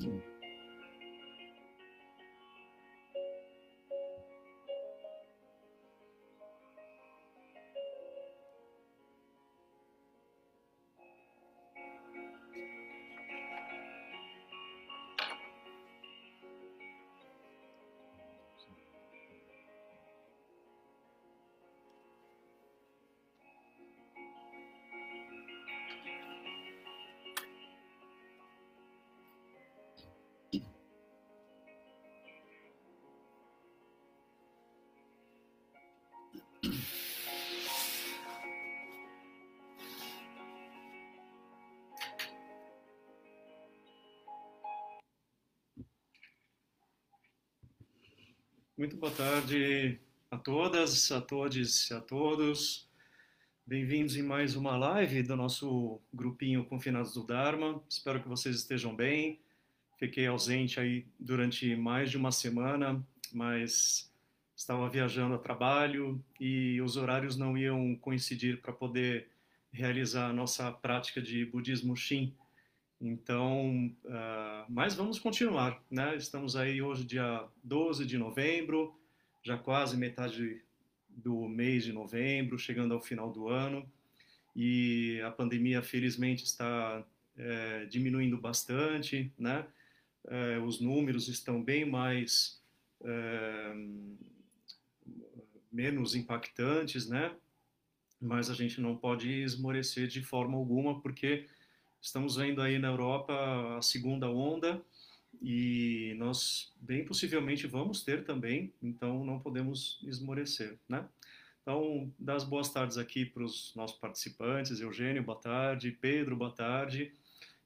таким Muito boa tarde a todas, a todos e a todos. Bem-vindos em mais uma live do nosso grupinho Confinados do Dharma. Espero que vocês estejam bem. Fiquei ausente aí durante mais de uma semana, mas estava viajando a trabalho e os horários não iam coincidir para poder realizar a nossa prática de budismo Shin. Então, uh, mas vamos continuar, né? Estamos aí hoje, dia 12 de novembro, já quase metade do mês de novembro, chegando ao final do ano, e a pandemia, felizmente, está é, diminuindo bastante, né? É, os números estão bem mais. É, menos impactantes, né? Mas a gente não pode esmorecer de forma alguma, porque Estamos vendo aí na Europa a segunda onda e nós bem possivelmente vamos ter também, então não podemos esmorecer, né? Então, das boas tardes aqui para os nossos participantes, Eugênio, boa tarde, Pedro, boa tarde.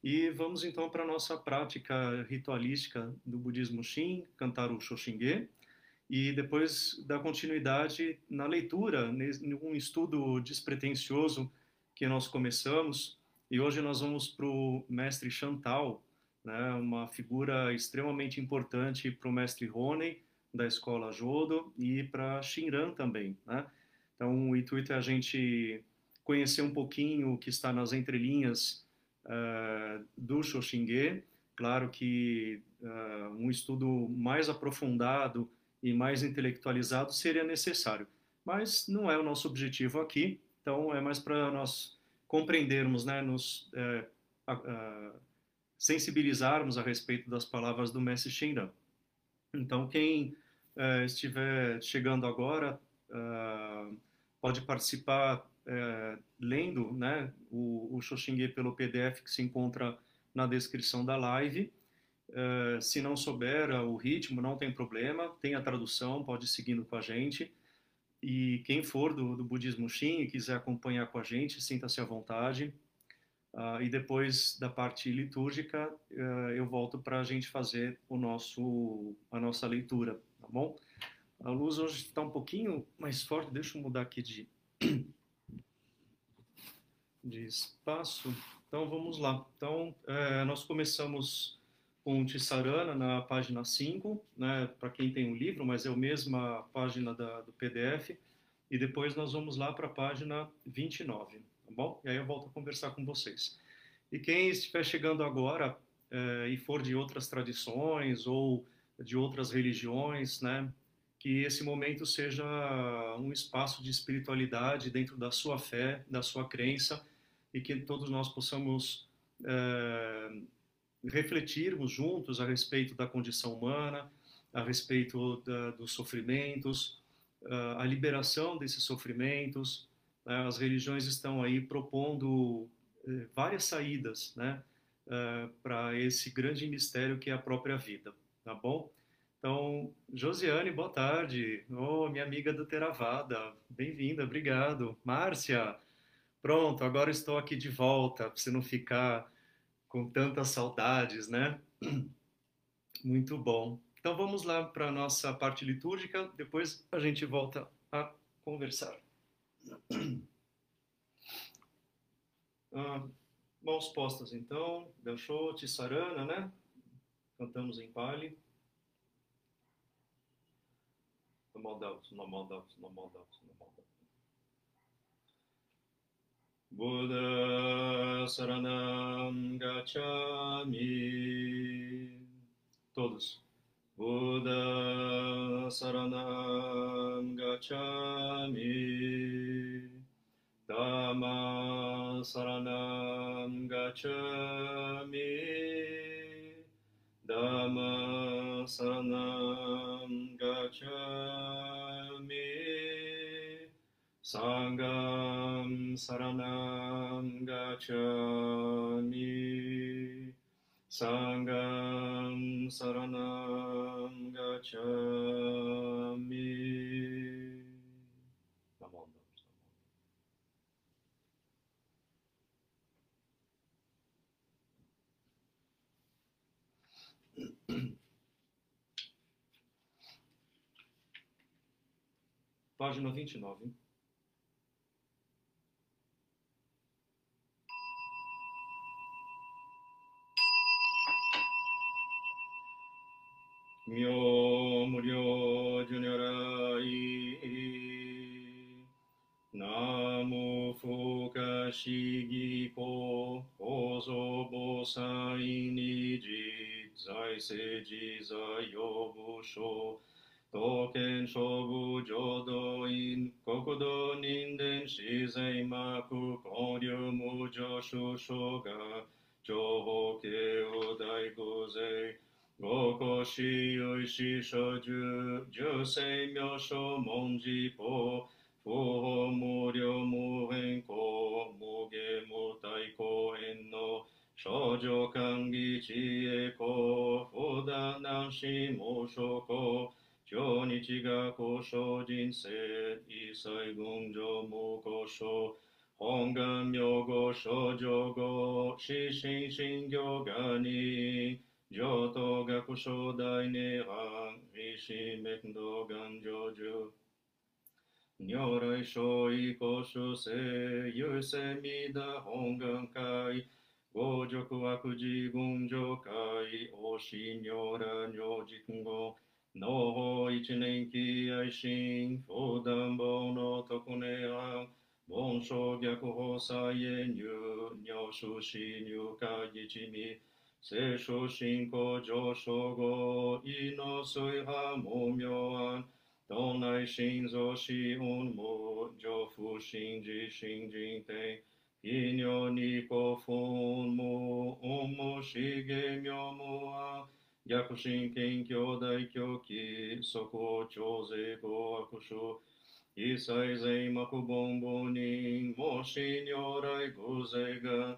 E vamos então para a nossa prática ritualística do budismo Shin, cantar o Shoshinge, e depois dar continuidade na leitura, num estudo despretensioso que nós começamos, e hoje nós vamos para o mestre Chantal, né, uma figura extremamente importante para o mestre Rony, da escola Jodo, e para Shinran também. Né? Então, o intuito é a gente conhecer um pouquinho o que está nas entrelinhas uh, do Shoshinge. Claro que uh, um estudo mais aprofundado e mais intelectualizado seria necessário, mas não é o nosso objetivo aqui, então é mais para nós compreendermos, né, nos é, a, a, sensibilizarmos a respeito das palavras do Mestre Shinran. Então, quem é, estiver chegando agora é, pode participar é, lendo né, o, o Shoshinge pelo PDF que se encontra na descrição da live. É, se não souber o ritmo, não tem problema, tem a tradução, pode ir seguindo com a gente. E quem for do, do budismo Shin e quiser acompanhar com a gente, sinta-se à vontade. Uh, e depois da parte litúrgica, uh, eu volto para a gente fazer o nosso, a nossa leitura, tá bom? A luz hoje está um pouquinho mais forte, deixa eu mudar aqui de, de espaço. Então vamos lá. Então, é, nós começamos com o Tissarana na página 5, né, para quem tem o um livro, mas é a mesma página da, do PDF, e depois nós vamos lá para a página 29, tá bom? E aí eu volto a conversar com vocês. E quem estiver chegando agora é, e for de outras tradições ou de outras religiões, né, que esse momento seja um espaço de espiritualidade dentro da sua fé, da sua crença, e que todos nós possamos é, refletirmos juntos a respeito da condição humana, a respeito da, dos sofrimentos, a liberação desses sofrimentos. Né? As religiões estão aí propondo eh, várias saídas né? para esse grande mistério que é a própria vida, tá bom? Então, Josiane, boa tarde. Oh, minha amiga do Teravada, bem-vinda, obrigado. Márcia, pronto, agora estou aqui de volta, para você não ficar com tantas saudades, né? Muito bom. Então vamos lá para a nossa parte litúrgica, depois a gente volta a conversar. Ah, mãos postas então, Belchote, Sarana, né? Cantamos em Pali. No doubt, no doubt, no doubt. Buddha Saranam Gacchami. Todos. Buddha Saranam Gacchami. Dhamma Saranam Gacchami. Dhamma Saranam Gacchami. Sangha saranam gacchami. Sangam saranam gacchami. Página 29. 妙無量寿如来。南無不可思議法法蔵菩薩に実在世自在用武書刀剣勝負浄土院。国土人伝自在幕交流無常主将が。情報系を大御税。Daigozei 五個四有四所住、十世妙所文字法、不法無量無変更、無下無体公園の少女歓喜知恵公、不打難し無所公、今日が交渉人生、一切群上無交渉、本願名号少女語、死神神行がに、上等学書大涅槃、利子滅道願成就。如来所意公主世、優勢弥陀本願会、五辱悪事群上会、王子如来如実語、農法一年期愛心、不断法の特寧案、盆書逆法再演入、尿出死入会一味、聖書信仰上昇後、意の水波無明暗、道内心臓死運無、上腹心自心人天、非尿に古墳無、音無死芸妙無暗、逆心研究大狂気、即応超税合悪書、一切税幕本母人、もし如来偶税が、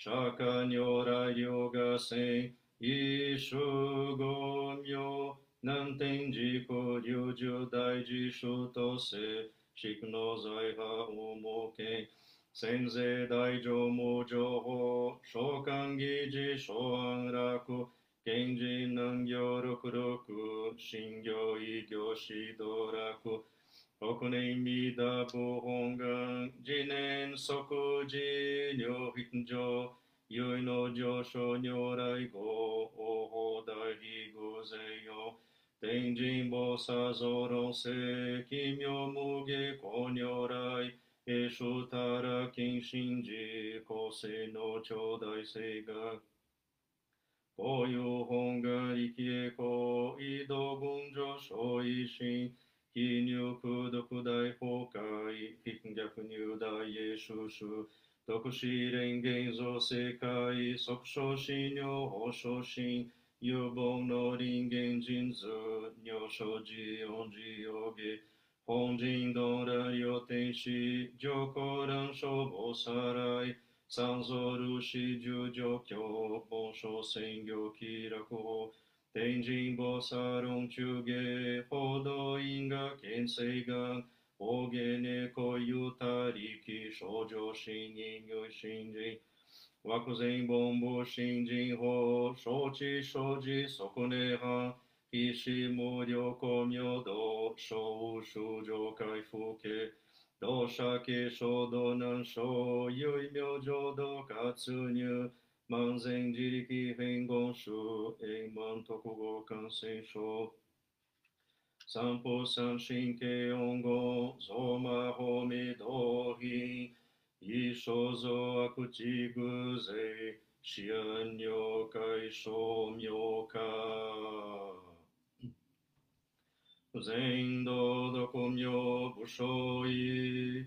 釈如来ヨガ聖一生五明南天寺古流就大寺殊都世宿の財派を設け先生大乗無情報召喚議事諸安楽賢人南行六六信行異行指導楽国内未だ不本願、次年即時尿筆上、ゆいの上昇如来語、おほだひぐぜよ、天神菩薩ぞろせ、奇妙無下古如来、えしゅたら金神寺、古世の超大聖が、こういう本願力へ行、移動軍上昇維新、奇入独大崩壊、非逆入大栄収集、特使連現像世界、即昇進尿保昇進、有望の人間人図、尿所持音寺容下、本人道来予天使、上皇乱消防さらい、三蔵ルシ十条教、本書専業気楽法、天神菩薩論中下、報道因果見性願、大げねこゆたりき少女新人よ。新人。枠前本部新人法。承知承知。即ねは。必死無料公明道小修上回復家同社系衝動難所有名浄土活入 manzen diriki rengonshu ei manto kugokan sensho. Sampo san sanshinke ongo zoma homi dohi ishozo akutigu zei shian yoka ishom yoka. Zen do dokumyo bushoi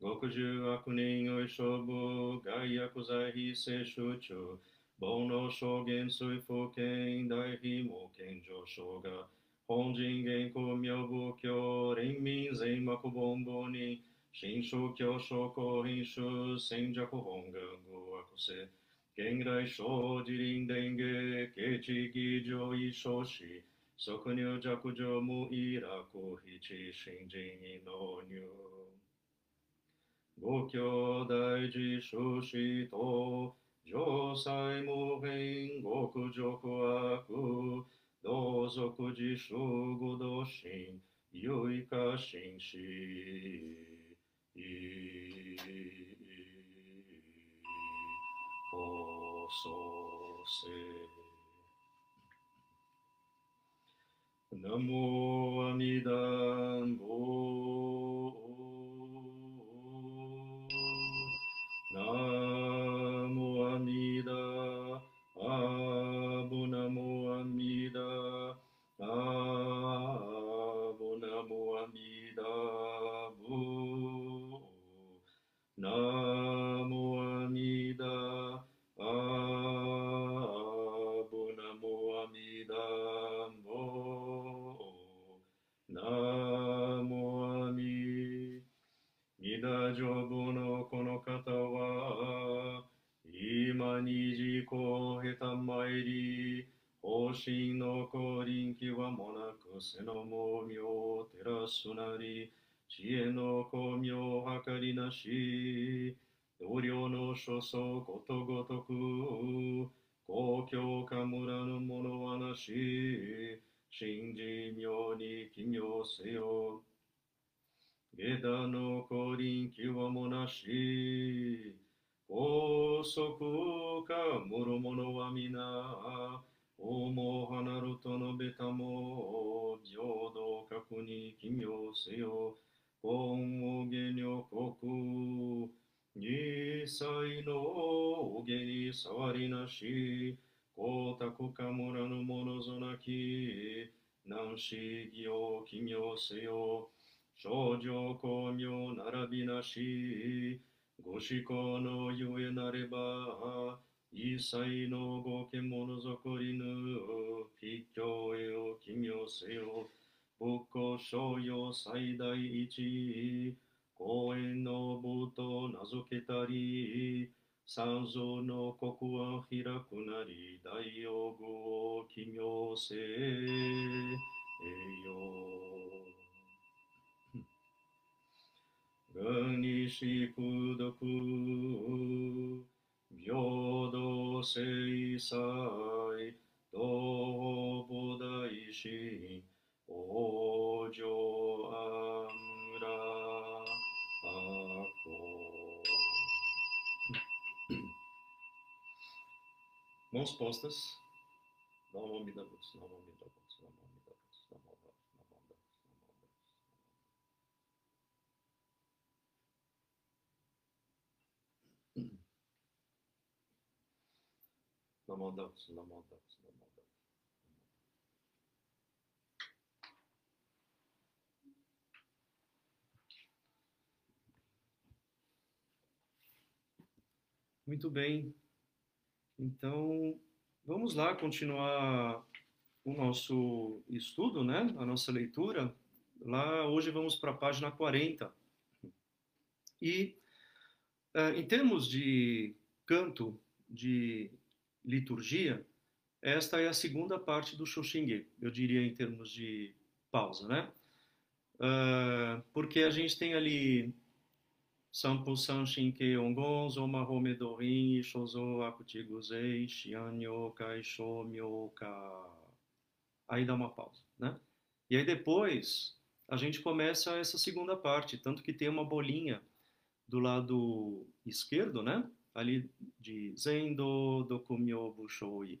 極十悪人おい勝負外薬剤非正集中煩悩証言水風権大非毛権上昇が本人言公明仏教連民全幕本部に新宗教商工品種戦弱本願語悪性現来小自林伝下慶地義上位少子即入弱上無意楽七新人異納入。五兄弟自主子と上祭無変極辱悪同族自主五道心有意か心死こそせ。ナモアミダンボり方針の降臨気はもなく背の猛妙を照らすなり知恵の巧妙計りなし同僚の所相ことごとく公共か村の者はなし信じ妙に奇妙せよ。下駄の降臨気はもなし高速かもろものは皆王も離ると述べたも平等確に奇妙せよ。今を下女国二歳のお下に触りなし。光沢か村のぞなき南市義を奇妙せよ。少女巧妙並びなし。ご思考のゆえなれば一切のご獣残りぬ必教へを奇妙せよ。仏教商用最大一公園の部と名付けたり三蔵の国は開くなり大用具を奇妙せよ。Ganishiku doku Myodo seisai Doho bodaishi Ojo amra Ako Mãos postas, Dhamma Amida Butsu, Dhamma Amida Butsu. Butsu. Muito bem. Então, vamos lá continuar o nosso estudo, né? A nossa leitura. Lá hoje vamos para a página 40. E eh, em termos de canto, de liturgia, esta é a segunda parte do Shoshinge, eu diria em termos de pausa, né? Ah, porque a gente tem ali Sampo Sanshinke Ongon, Zoma Home Dorin, Shozo Akutiguzei. Aí dá uma pausa, né? E aí depois a gente começa essa segunda parte, tanto que tem uma bolinha do lado esquerdo, né? Ali de Zendo Dokumyo Bushoi.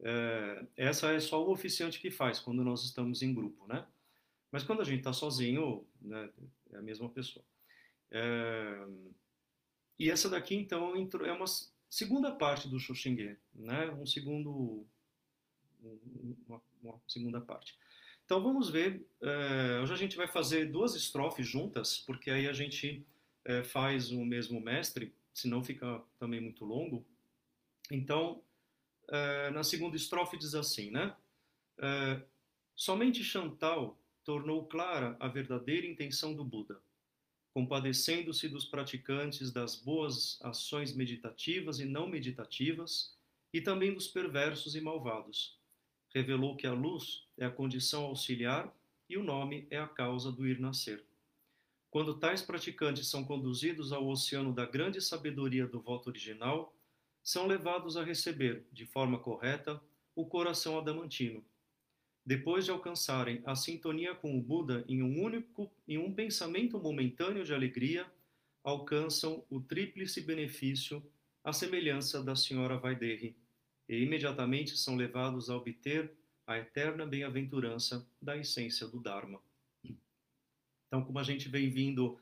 É, essa é só o oficiante que faz quando nós estamos em grupo, né? Mas quando a gente está sozinho, né, é a mesma pessoa. É, e essa daqui, então, é uma segunda parte do Xoxingue, né? Um segundo, uma, uma, segunda parte. Então vamos ver. É, hoje a gente vai fazer duas estrofes juntas, porque aí a gente é, faz o mesmo mestre, senão fica também muito longo. Então, é, na segunda estrofe diz assim, né? É, somente Chantal tornou clara a verdadeira intenção do Buda compadecendo-se dos praticantes das boas ações meditativas e não meditativas, e também dos perversos e malvados. Revelou que a luz é a condição auxiliar e o nome é a causa do ir nascer. Quando tais praticantes são conduzidos ao oceano da grande sabedoria do voto original, são levados a receber, de forma correta, o coração adamantino, depois de alcançarem a sintonia com o Buda em um único em um pensamento momentâneo de alegria, alcançam o tríplice benefício à semelhança da senhora Vaidehi, e imediatamente são levados a obter a eterna bem-aventurança da essência do Dharma. Então, como a gente vem vindo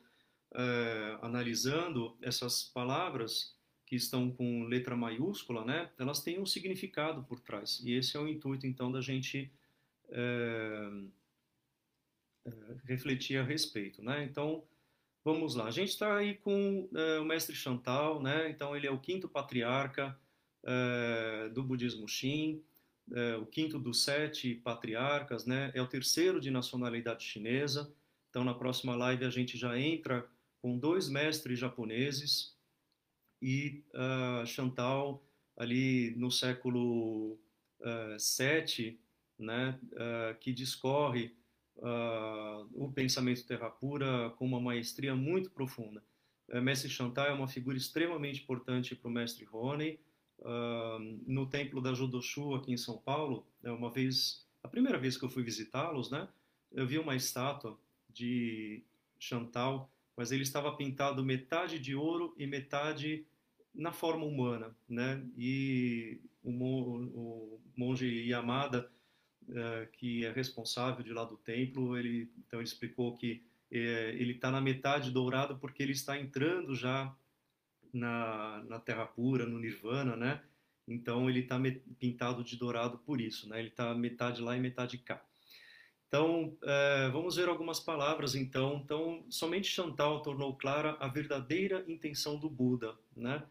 uh, analisando essas palavras que estão com letra maiúscula, né, elas têm um significado por trás. E esse é o intuito, então, da gente é, é, refletir a respeito, né? Então, vamos lá. A gente está aí com é, o mestre Chantal, né? Então, ele é o quinto patriarca é, do budismo Shin, é, o quinto dos sete patriarcas, né? É o terceiro de nacionalidade chinesa. Então, na próxima live a gente já entra com dois mestres japoneses e uh, Chantal ali no século uh, 7 né, uh, que discorre o pensamento terra pura com uma maestria muito profunda. Uh, mestre Chantal é uma figura extremamente importante para o mestre Rony. no templo da Judoshu aqui em São Paulo, é uma vez, a primeira vez que eu fui visitá-los, né, eu vi uma estátua de Chantal, mas ele estava pintado metade de ouro e metade na forma humana, né? E o, o monge Yamada uh, que é responsável de lá do templo, ele então ele explicou que uh, ele está na metade dourado porque ele está entrando já na, na Terra pura, no Nirvana, né? Então ele está pintado de dourado por isso, né? Ele está metade lá e metade cá. Então, uh, vamos ver algumas palavras, então. Então, somente Chantal tornou clara a verdadeira intenção do Buda, né?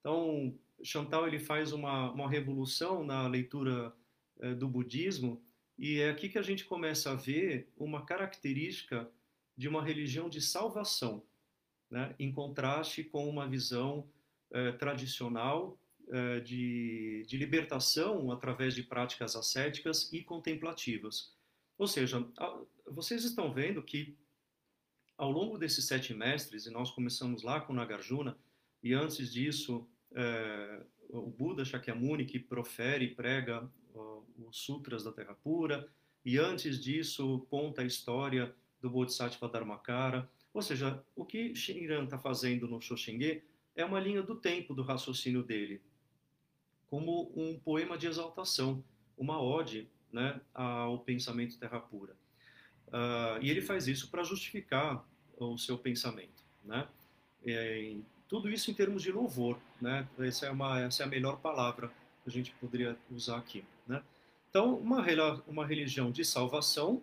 Então, Chantal ele faz uma, uma revolução na leitura eh, do budismo, e é aqui que a gente começa a ver uma característica de uma religião de salvação, né? em contraste com uma visão eh, tradicional de, de libertação através de práticas ascéticas e contemplativas. Ou seja, vocês estão vendo que ao longo desses sete mestres, e nós começamos lá com Nagarjuna, e antes disso, o Buda Shakyamuni, que profere e prega os Sutras da Terra Pura, e antes disso conta a história do Bodhisattva Dharmakara. Ou seja, o que Shinran está fazendo no Shoshinge é uma linha do tempo do raciocínio dele, como um poema de exaltação, uma ode né, ao pensamento Terra Pura. Uh, e ele faz isso para justificar o seu pensamento. Né? É, tudo isso em termos de louvor. Né? Essa, é uma, essa é a melhor palavra que a gente poderia usar aqui. Né? Então, uma, uma religião de salvação,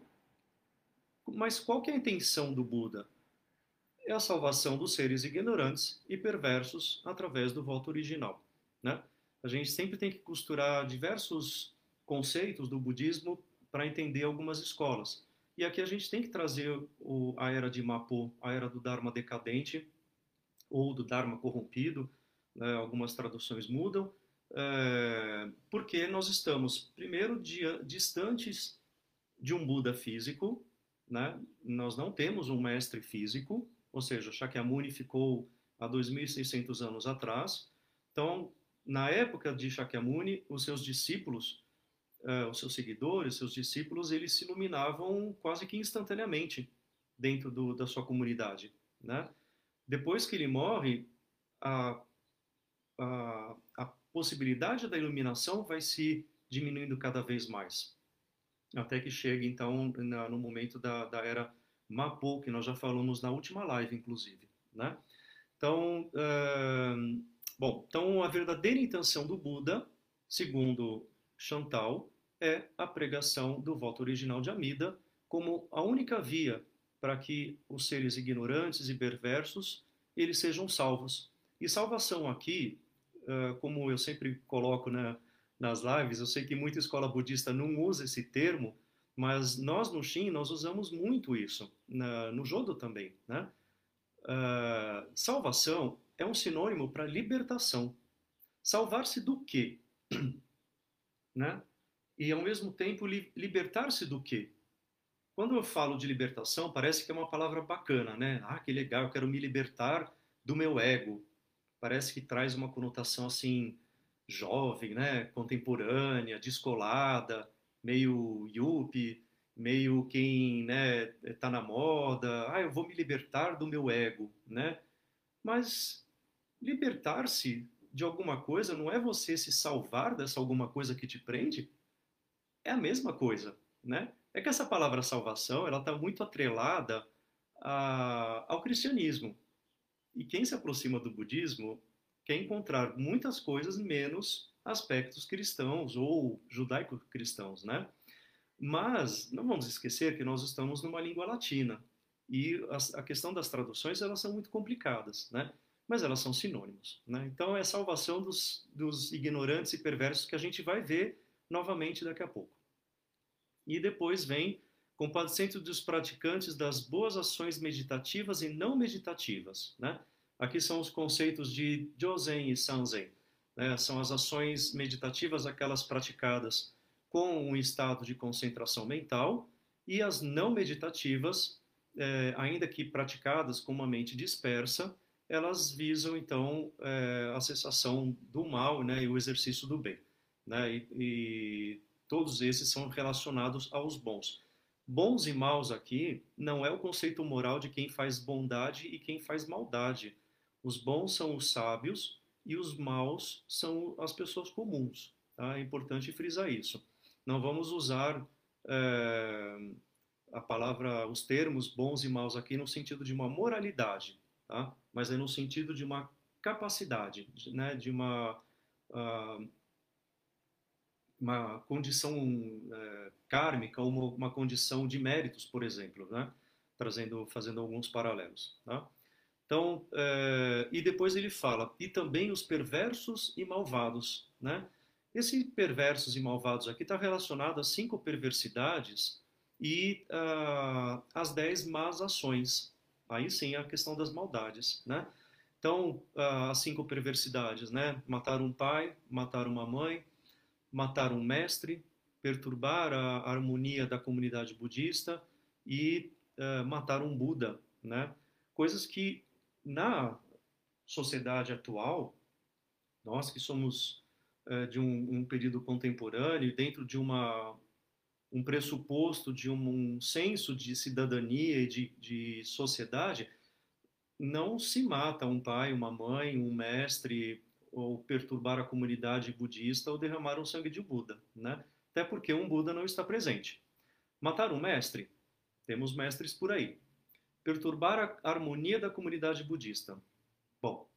mas qual que é a intenção do Buda? É a salvação dos seres ignorantes e perversos através do voto original. Né? A gente sempre tem que costurar diversos conceitos do budismo para entender algumas escolas. E aqui a gente tem que trazer o, a era de Mapo, a era do Dharma decadente, ou do Dharma corrompido, né? algumas traduções mudam, é, porque nós estamos, primeiro, dia, distantes de um Buda físico, né? nós não temos um mestre físico, ou seja, Shakyamuni ficou há 2.600 anos atrás. Então, na época de Shakyamuni, os seus discípulos, uh, os seus seguidores, seus discípulos, eles se iluminavam quase que instantaneamente dentro do, da sua comunidade. Né? Depois que ele morre, a, a, a possibilidade da iluminação vai se diminuindo cada vez mais. Até que chegue, então, na, no momento da, da era Mapo, que nós já falamos na última live, inclusive. né? Então, uh, bom, então a verdadeira intenção do Buda, segundo Chantal, é a pregação do voto original de Amida como a única via para que os seres ignorantes e perversos eles sejam salvos. E salvação aqui, uh, como eu sempre coloco né, nas lives, eu sei que muita escola budista não usa esse termo, mas nós no Shin nós usamos muito isso, na, no Jodo também, né? Uh, salvação é um sinônimo para libertação. Salvar-se do quê? Né? E ao mesmo tempo li libertar-se do quê? Quando eu falo de libertação, parece que é uma palavra bacana, né? Ah, que legal, eu quero me libertar do meu ego. Parece que traz uma conotação assim jovem, né? Contemporânea, descolada, meio yuppie, meio quem, né, tá na moda. Ah, eu vou me libertar do meu ego, né? Mas libertar-se de alguma coisa não é você se salvar dessa alguma coisa que te prende? É a mesma coisa, né? É que essa palavra salvação, ela está muito atrelada a, ao cristianismo. E quem se aproxima do budismo quer encontrar muitas coisas menos aspectos cristãos ou judaico-cristãos, né? Mas não vamos esquecer que nós estamos numa língua latina e a, a questão das traduções elas são muito complicadas, né? Mas elas são sinônimos, né? Então é a salvação dos, dos ignorantes e perversos que a gente vai ver novamente daqui a pouco. E depois vem compadecendo dos praticantes das boas ações meditativas e não meditativas. Né? Aqui são os conceitos de Jozen e Sanzen. Né? São as ações meditativas, aquelas praticadas com um estado de concentração mental, e as não meditativas, é, ainda que praticadas com uma mente dispersa, elas visam então é, a cessação do mal né, e o exercício do bem. Né? E, e Todos esses são relacionados aos bons. Bons e maus aqui não é o conceito moral de quem faz bondade e quem faz maldade. Os bons são os sábios e os maus são as pessoas comuns. Tá? É importante frisar isso. Não vamos usar é, a palavra, os termos bons e maus aqui no sentido de uma moralidade, tá? mas é no sentido de uma capacidade, né? de uma uh, uma condição é, kármica uma, uma, condição de méritos, por exemplo, né? trazendo, fazendo alguns paralelos. Tá? Então, é, e depois ele fala, e também os perversos e malvados. Né? Esse perversos e malvados aqui está relacionado às cinco perversidades e uh, às dez más ações. Aí sim a questão das maldades. Né? Então, uh, as cinco perversidades, né? matar um pai, matar uma mãe, matar um mestre, perturbar a harmonia da comunidade budista e uh, matar um Buda, né? Coisas que na sociedade atual, nós que somos uh, de um, um, período contemporâneo, dentro de uma um pressuposto de um, um senso de cidadania e de, de sociedade, não se mata um pai, uma mãe, um mestre ou perturbar a comunidade budista ou derramar o sangue de Buda, né? Até porque um Buda não está presente. Matar um mestre? Temos mestres por aí. Perturbar a harmonia da comunidade budista? Bom,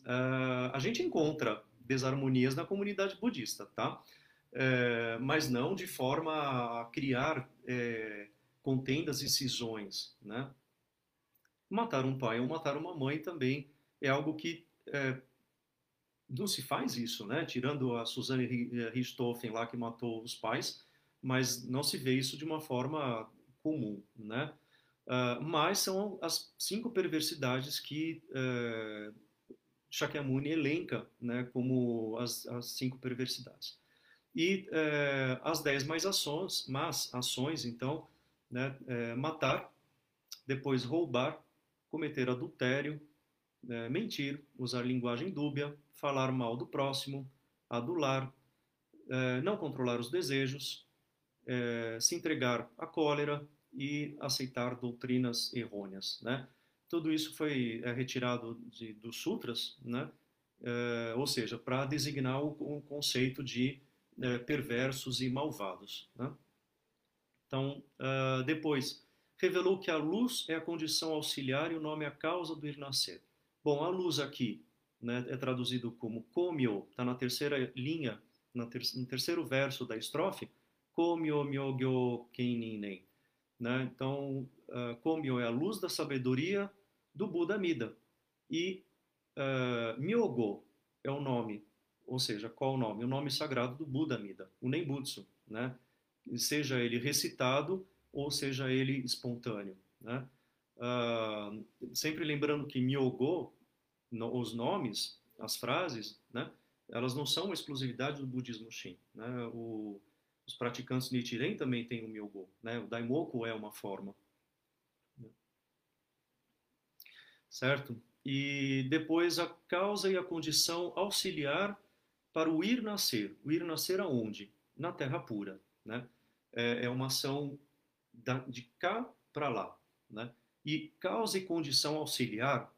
uh, a gente encontra desarmonias na comunidade budista, tá? Uh, mas não de forma a criar uh, contendas e cisões, né? Matar um pai ou matar uma mãe também é algo que é, não se faz isso, né? Tirando a Suzanne eh, Richthofen lá que matou os pais, mas não se vê isso de uma forma comum, né? Uh, mas são as cinco perversidades que uh, Shakyamuni elenca, né, como as, as cinco perversidades. E uh, as dez mais ações, mas ações, então, né, é, matar, depois roubar, cometer adultério, é, mentir, usar linguagem dúbia, falar mal do próximo, adular, é, não controlar os desejos, é, se entregar à cólera e aceitar doutrinas errôneas. Né? Tudo isso foi é, retirado de, dos sutras, né? É, ou seja, para designar o, o, conceito de é, perversos e malvados. Né? Então, depois, revelou que a luz é a condição auxiliar e o nome é a causa do ir nascer. Bom, a luz aqui né, é traduzido como komyo, está na terceira linha, ter no terceiro verso da estrofe, komyo myogyo keninen. Né? Então, uh, komyo é a luz da sabedoria do Buda Mida. E uh, myogo é o nome, ou seja, qual o nome? O nome sagrado do Buda Mida, o Nembutsu, né? seja ele recitado ou seja ele espontâneo. Né? Uh, sempre lembrando que Myogo, no, os nomes, as frases, né, elas não são uma exclusividade do budismo Shin. Né? O, os praticantes Nichiren também têm o Myogo. Né? O Daimoku é uma forma. Né? Certo? E depois a causa e a condição auxiliar para o ir nascer. O ir nascer aonde? Na terra pura. Né? É, é uma ação da, de cá para lá. Né? E causa e condição auxiliar,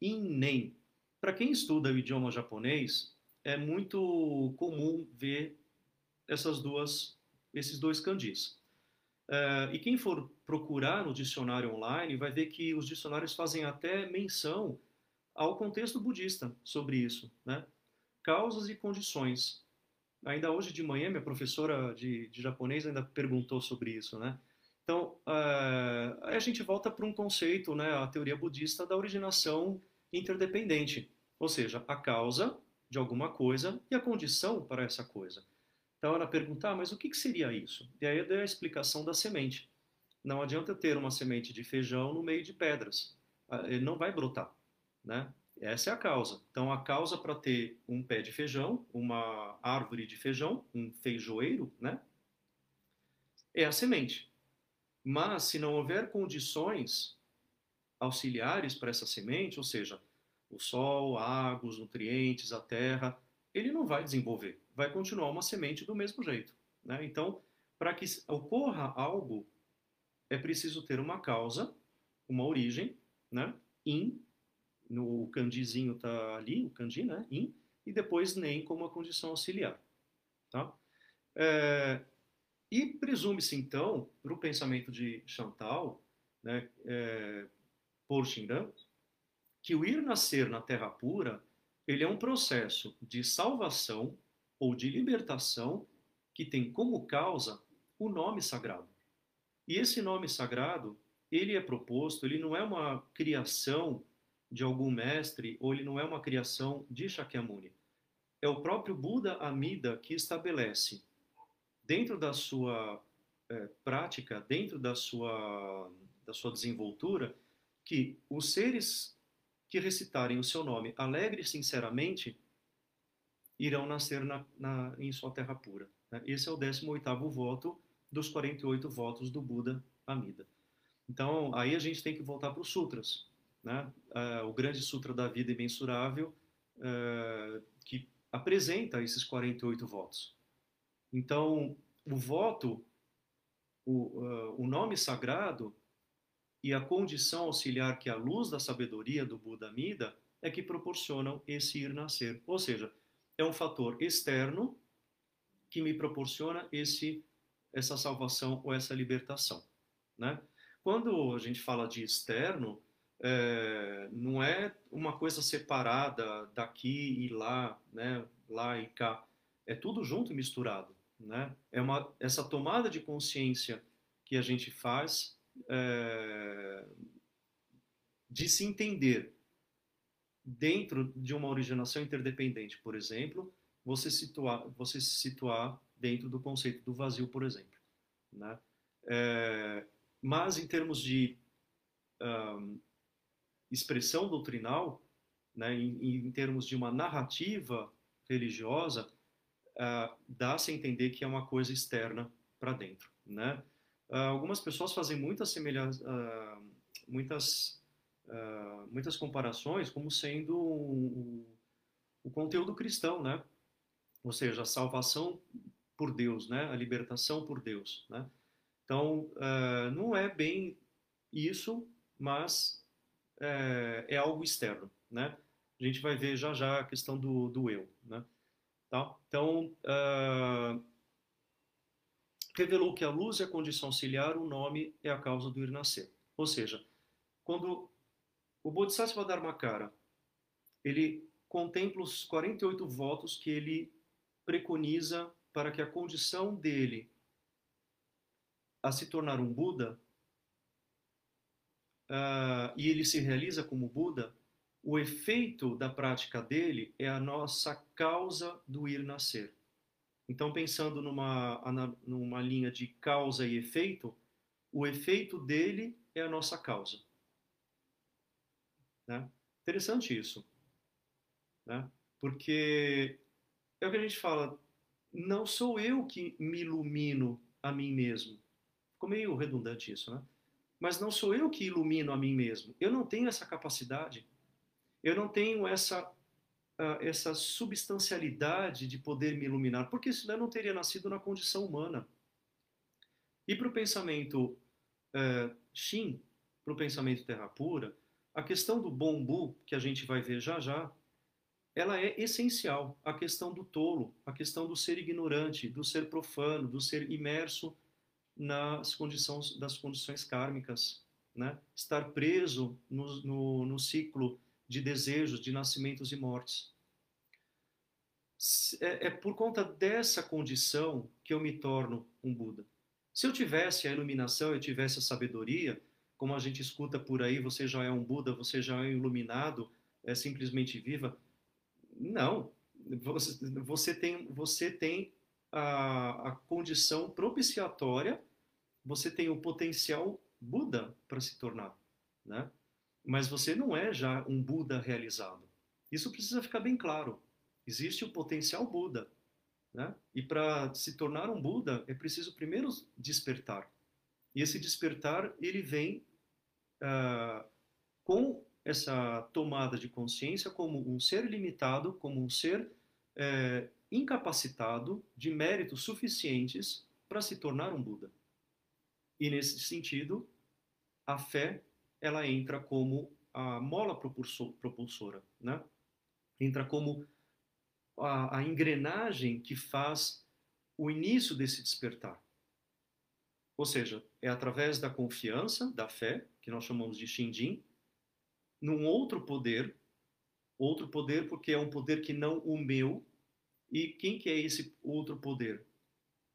in nem. Para quem estuda o idioma japonês, é muito comum ver essas duas, esses dois kanjis. Uh, e quem for procurar no dicionário online vai ver que os dicionários fazem até menção ao contexto budista sobre isso, né? Causas e condições. Ainda hoje de manhã, minha professora de, de japonês ainda perguntou sobre isso, né? Então, uh, a gente volta para um conceito, né, a teoria budista da originação interdependente, ou seja, a causa de alguma coisa e a condição para essa coisa. Então ela pergunta, ah, mas o que, que seria isso? E aí dei a explicação da semente. Não adianta ter uma semente de feijão no meio de pedras. Ah, ele não vai brotar, né? Essa é a causa. Então a causa para ter um pé de feijão, uma árvore de feijão, um feijoeiro, né? É a semente. Mas se não houver condições auxiliares para essa semente, ou seja, o sol, a água, os nutrientes, a terra, ele não vai desenvolver, vai continuar uma semente do mesmo jeito. Né? Então, para que ocorra algo, é preciso ter uma causa, uma origem, né? in, no kanjizinho está ali, o kanji, né? in, e depois nem como uma condição auxiliar. Tá? É, e presume-se, então, para o pensamento de Chantal, né, é, por Shinran, que o ir nascer na terra pura, ele é um processo de salvação ou de libertação que tem como causa o nome sagrado. E esse nome sagrado, ele é proposto, ele não é uma criação de algum mestre ou ele não é uma criação de Shakyamuni. É o próprio Buda Amida que estabelece dentro da sua é, prática, dentro da sua, da sua desenvoltura, que os seres que recitarem o seu nome alegre e sinceramente irão nascer na, na, em sua terra pura. Né? Esse é o 18º voto dos 48 votos do Buda Amida. Então, aí a gente tem que voltar para os sutras. Né? Uh, o grande sutra da vida imensurável, uh, que apresenta esses 48 votos. Então, o voto, o, uh, o nome sagrado e a condição auxiliar que a luz da sabedoria do Buda Mida é que proporcionam esse ir nascer. Ou seja, é um fator externo que me proporciona esse essa salvação ou essa libertação, né? Quando a gente fala de externo, é, não é uma coisa separada daqui e lá, né? Lá e cá, é tudo junto e misturado. Né? É uma, essa tomada de consciência que a gente faz é, de se entender dentro de uma originação interdependente, por exemplo, você, situar, você se situar dentro do conceito do vazio, por exemplo. Né? É, mas em termos de um, expressão doutrinal, né, em, em termos de uma narrativa religiosa, uh, dá-se a entender que é uma coisa externa para dentro, né? Uh, algumas pessoas fazem muitas semelhanças, uh, muitas, muitas comparações como sendo o, o conteúdo cristão, né? Ou seja, a salvação por Deus, né? A libertação por Deus, né? Então, não é bem isso, mas é, é algo externo, né? A gente vai ver já já a questão do, do eu, né? Tá? Então, uh, revelou que a luz é a condição auxiliar, o nome é a causa do ir nascer. Ou seja, quando o Bodhisattva Dharmakara ele contempla os 48 votos que ele preconiza para que a condição dele a se tornar um Buda uh, e ele se realiza como Buda, o efeito da prática dele é a nossa causa do ir nascer. Então, pensando numa, numa linha de causa e efeito, o efeito dele é a nossa causa. Né? Interessante isso. Né? Porque é o que a gente fala, não sou eu que me ilumino a mim mesmo. Ficou meio redundante isso, né? Mas não sou eu que ilumino a mim mesmo. Eu não tenho essa capacidade. Eu não tenho essa uh, essa substancialidade de poder me iluminar, porque senão eu não teria nascido na condição humana. E para o pensamento uh, Shin, para o pensamento Terra Pura, a questão do bombu, que a gente vai ver já já, ela é essencial. A questão do tolo, a questão do ser ignorante, do ser profano, do ser imerso nas condições das condições kármicas, né? Estar preso no, no, no ciclo de desejos, de nascimentos e mortes. É, é por conta dessa condição que eu me torno um Buda. Se eu tivesse a iluminação, eu tivesse a sabedoria, como a gente escuta por aí, você já é um Buda, você já é iluminado, é simplesmente viva. Não, você, você tem, você tem a, a condição propiciatória, você tem o potencial Buda para se tornar, né? Mas você não é já um Buda realizado. Isso precisa ficar bem claro. Existe o potencial Buda, né? E para se tornar um Buda é preciso primeiro despertar. E esse despertar ele vem uh, com essa tomada de consciência como um ser limitado, como um ser é, incapacitado de méritos suficientes para se tornar um Buda. E nesse sentido, a fé ela entra como a mola propulsora, né? Entra como a, a engrenagem que faz o início desse despertar. Ou seja, é através da confiança, da fé, que nós chamamos de Shinjin, num outro poder, outro poder porque é um poder que não o meu. E quem que é esse outro poder?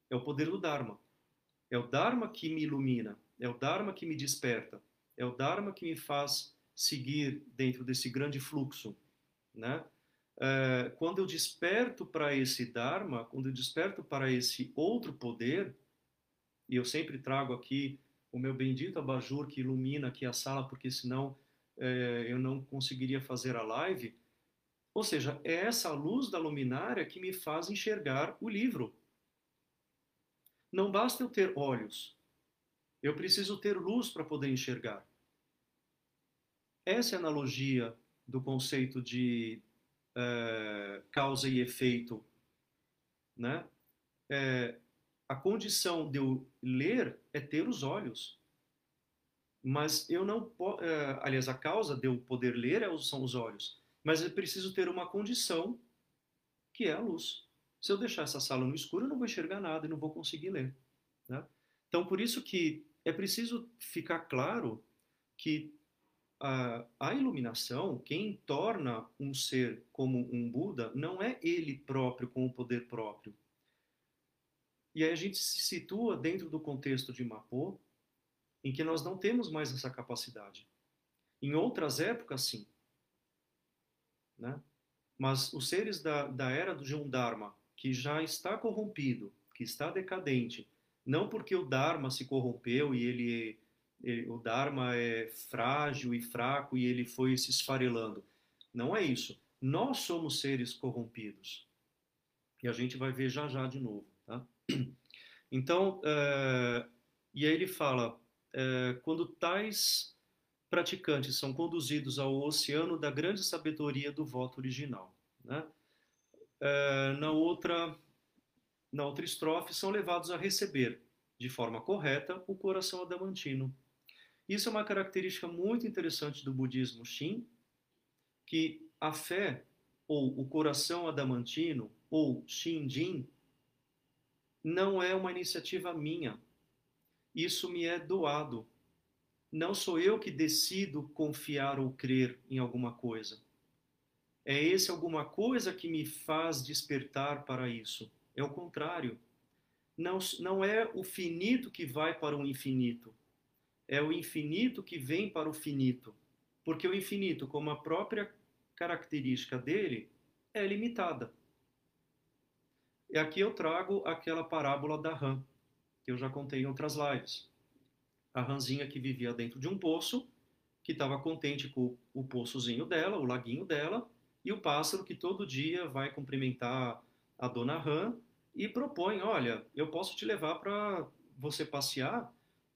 É o poder do Dharma. É o Dharma que me ilumina, é o Dharma que me desperta, é o Dharma que me faz seguir dentro desse grande fluxo, né? É, quando eu desperto para esse Dharma, quando eu desperto para esse outro poder, e eu sempre trago aqui o meu bendito abajur que ilumina aqui a sala, porque senão é, eu não conseguiria fazer a live. Ou seja, é essa luz da luminária que me faz enxergar o livro. Não basta eu ter olhos, eu preciso ter luz para poder enxergar. Essa é a analogia do conceito de é, causa e efeito. Né? É, a condição de eu ler é ter os olhos. Mas eu não. É, aliás, a causa de eu poder ler é, são os olhos. Mas eu preciso ter uma condição que é a luz. Se eu deixar essa sala no escuro, eu não vou enxergar nada e não vou conseguir ler. Né? Então, por isso que é preciso ficar claro que a, a, iluminação, quem torna um ser como um Buda, não é ele próprio com o poder próprio. E aí a gente se situa dentro do contexto de Mapô, em que nós não temos mais essa capacidade. Em outras épocas, sim. Né? Mas os seres da, da era do Jundharma, que já está corrompido, que está decadente, não porque o Dharma se corrompeu e ele, ele, o Dharma é frágil e fraco e ele foi se esfarelando. Não é isso. Nós somos seres corrompidos. E a gente vai ver já já de novo. Tá? Então, uh, e aí ele fala: é, quando tais praticantes são conduzidos ao oceano da grande sabedoria do voto original. Né? É, na, outra, na outra estrofe, são levados a receber, de forma correta, o coração adamantino. Isso é uma característica muito interessante do budismo Shin, que a fé, ou o coração adamantino, ou Shinjin, não é uma iniciativa minha. Isso me é doado. Não sou eu que decido confiar ou crer em alguma coisa. É esse alguma coisa que me faz despertar para isso. É o contrário. Não, não é o finito que vai para o infinito. É o infinito que vem para o finito. Porque o infinito, como a própria característica dele, é limitada. E aqui eu trago aquela parábola da rã, que eu já contei em outras lives. A rãzinha que vivia dentro de um poço, que estava contente com o poçozinho dela, o laguinho dela, e o pássaro que todo dia vai cumprimentar a dona rã e propõe: olha, eu posso te levar para você passear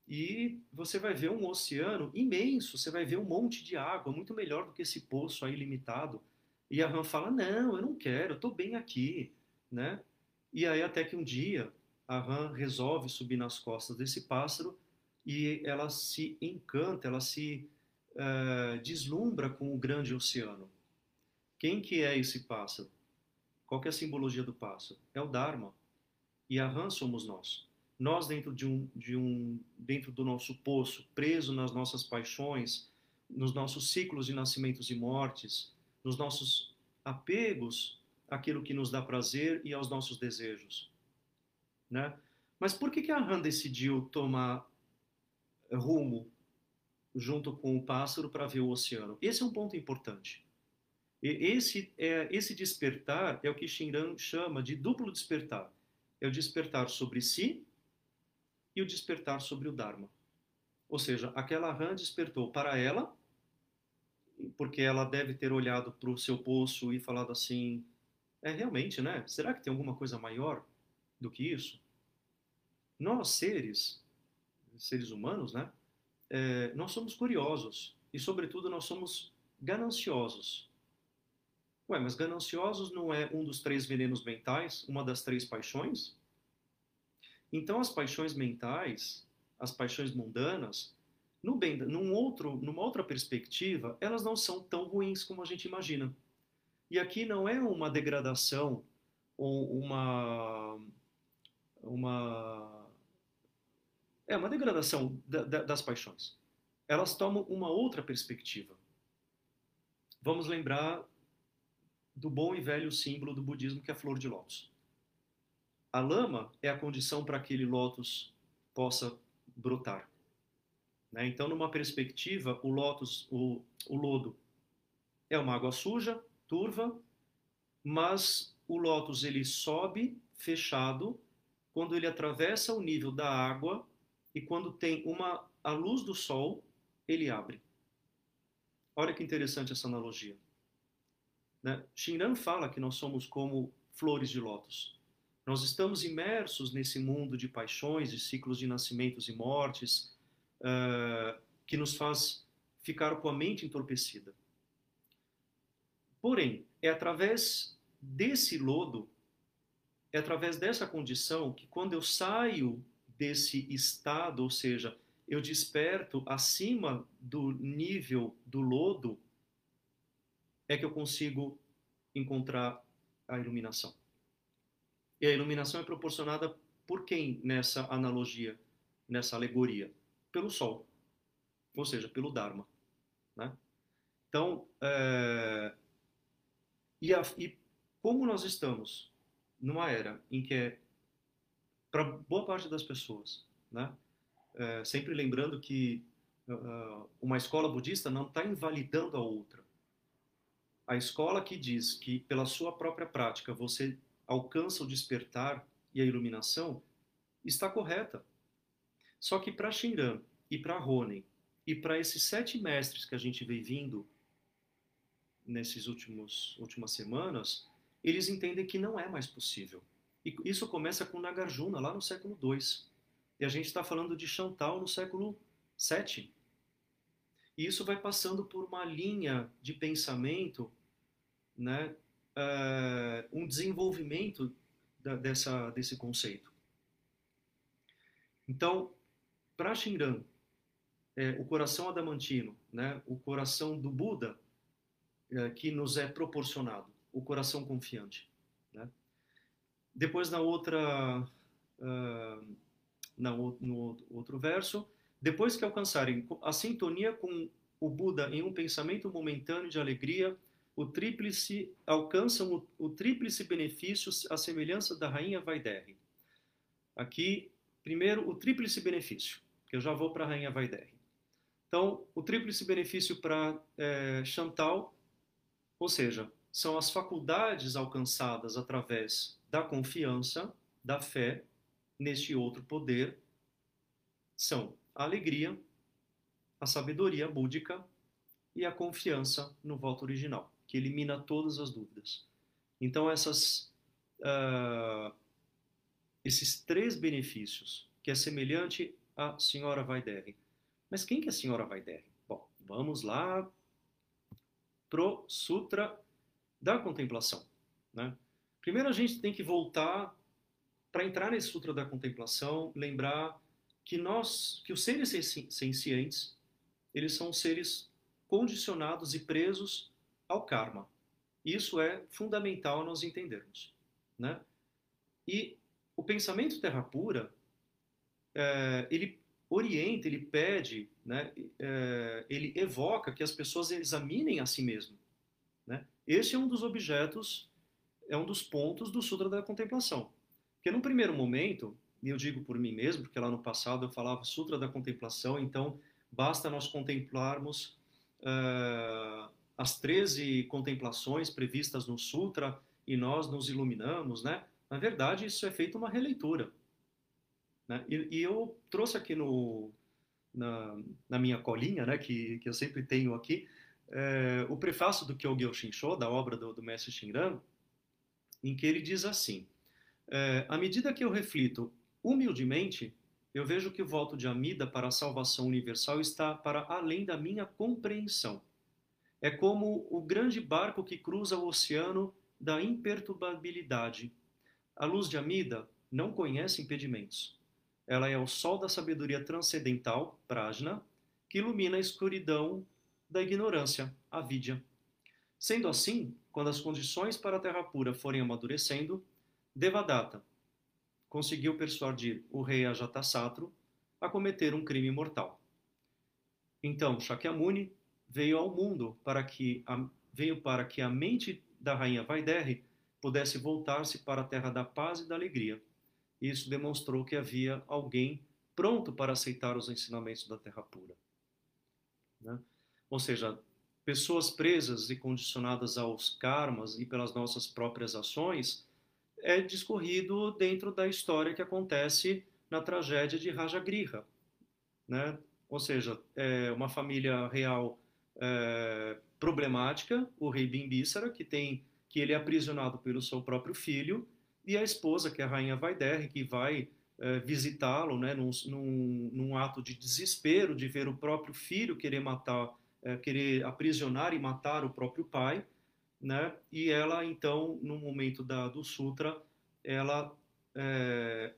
e você vai ver um oceano imenso, você vai ver um monte de água, muito melhor do que esse poço aí limitado. E a rã fala: não, eu não quero, eu estou bem aqui, né? E aí até que um dia a rã resolve subir nas costas desse pássaro e ela se encanta, ela se uh, deslumbra com o grande oceano. Quem que é esse pássaro? Qual é a simbologia do pássaro? É o Dharma. E a rã somos nós. Nós dentro de um, de um, dentro do nosso poço, preso nas nossas paixões, nos nossos ciclos de nascimentos e mortes, nos nossos apegos àquilo que nos dá prazer e aos nossos desejos, né? Mas por que que a rã decidiu tomar rumo junto com o pássaro para ver o oceano? Esse é um ponto importante. Esse, é, esse despertar é o que Shinran chama de duplo despertar. É o despertar sobre si e o despertar sobre o Dharma. Ou seja, aquela rã despertou para ela, porque ela deve ter olhado para o seu poço e falado assim: é realmente, né? Será que tem alguma coisa maior do que isso? Nós, seres, seres humanos, né? É, nós somos curiosos e, sobretudo, nós somos gananciosos. Ué, mas gananciosos não é um dos três venenos mentais, uma das três paixões? Então as paixões mentais, as paixões mundanas, no bem, num outro, numa outra perspectiva, elas não são tão ruins como a gente imagina. E aqui não é uma degradação ou uma uma é uma degradação da, da, das paixões. Elas tomam uma outra perspectiva. Vamos lembrar do bom e velho símbolo do budismo, que é a flor de lótus. A lama é a condição para que aquele lótus possa brotar. Né? Então, numa perspectiva, o lótus, o, o lodo, é uma água suja, turva, mas o lótus ele sobe fechado quando ele atravessa o nível da água e quando tem uma a luz do sol, ele abre. Olha que interessante essa analogia. Né? Shinran fala que nós somos como flores de lótus. Nós estamos imersos nesse mundo de paixões, de ciclos de nascimentos e mortes, uh, que nos faz ficar com a mente entorpecida. Porém, é através desse lodo, é através dessa condição que quando eu saio desse estado, ou seja, eu desperto acima do nível do lodo, é que eu consigo encontrar a iluminação. E a iluminação é proporcionada por quem nessa analogia, nessa alegoria? Pelo Sol, ou seja, pelo Dharma. Né? Então, é... e, a... e como nós estamos numa era em que é, para boa parte das pessoas, né? É, sempre lembrando que uh, uma escola budista não está invalidando a outra. A escola que diz que pela sua própria prática você alcança o despertar e a iluminação está correta. Só que para Shinran e para Ronen e para esses sete mestres que a gente vem vindo nesses últimos últimas semanas, eles entendem que não é mais possível. E isso começa com Nagarjuna lá no século II. E a gente está falando de Chantal no século VII. E isso vai passando por uma linha de pensamento, né, uh, um desenvolvimento da, dessa, desse conceito. Então, para Shinran, é, o coração adamantino, né, o coração do Buda, é, que nos é proporcionado, o coração confiante. Depois, na outra, uh, no, no outro verso, depois que alcançarem a sintonia com o Buda em um pensamento momentâneo de alegria, o tríplice alcançam o, o tríplice benefício à semelhança da rainha Vaidehi. Aqui, primeiro, o tríplice benefício, que eu já vou para a rainha Vaidehi. Então, o tríplice benefício para é, Chantal, ou seja, são as faculdades alcançadas através da confiança, da fé neste outro poder, são a alegria, a sabedoria búdica e a confiança no voto original, que elimina todas as dúvidas. Então, essas, uh, esses três benefícios, que é semelhante à senhora Vaidehi. Mas quem que é a senhora Vaidehi? Bom, vamos lá pro Sutra da Contemplação. Né? Primeiro a gente tem que voltar para entrar nesse Sutra da Contemplação, lembrar que nós, que os seres sencientes, eles são seres condicionados e presos ao karma. Isso é fundamental nós entendermos, né? E o pensamento terra pura, é, ele orienta, ele pede, né? É, ele evoca que as pessoas examinem a si mesmo, Esse é um dos objetos, é um dos pontos do Sutra da Contemplação. Porque num primeiro momento, e eu digo por mim mesmo, porque lá no passado eu falava Sutra da Contemplação, então basta nós contemplarmos uh, as 13 contemplações previstas no Sutra e nós nos iluminamos, né? Na verdade, isso é feito uma releitura. Né? E, e, eu trouxe aqui no, na, na, minha colinha, né, que, que eu sempre tenho aqui, é, o prefácio do Kyogyo Shinsho, da obra do, do mestre Shinran, em que ele diz assim, é, à medida que eu reflito humildemente, eu vejo que o voto de Amida para a salvação universal está para além da minha compreensão. É como o grande barco que cruza o oceano da imperturbabilidade. A luz de Amida não conhece impedimentos. Ela é o sol da sabedoria transcendental, prajna, que ilumina a escuridão da ignorância, a vidya. Sendo assim, quando as condições para a terra pura forem amadurecendo, Devadatta, conseguiu persuadir o rei Ajatasatru a cometer um crime mortal. Então, Shakyamuni veio ao mundo para que a, veio para que a mente da rainha Vaidehi pudesse voltar-se para a terra da paz e da alegria. Isso demonstrou que havia alguém pronto para aceitar os ensinamentos da terra pura. Né? Ou seja, pessoas presas e condicionadas aos karmas e pelas nossas próprias ações é discorrido dentro da história que acontece na tragédia de Rajagriha, né? Ou seja, é uma família real é, problemática, o rei Bimbísara, que tem que ele é aprisionado pelo seu próprio filho, e a esposa, que é a rainha Vaidehi, que vai é, visitá-lo, né, num, num, num, ato de desespero de ver o próprio filho querer matar, é, querer aprisionar e matar o próprio pai, né? E ela, então, no momento da, do Sutra, ela é,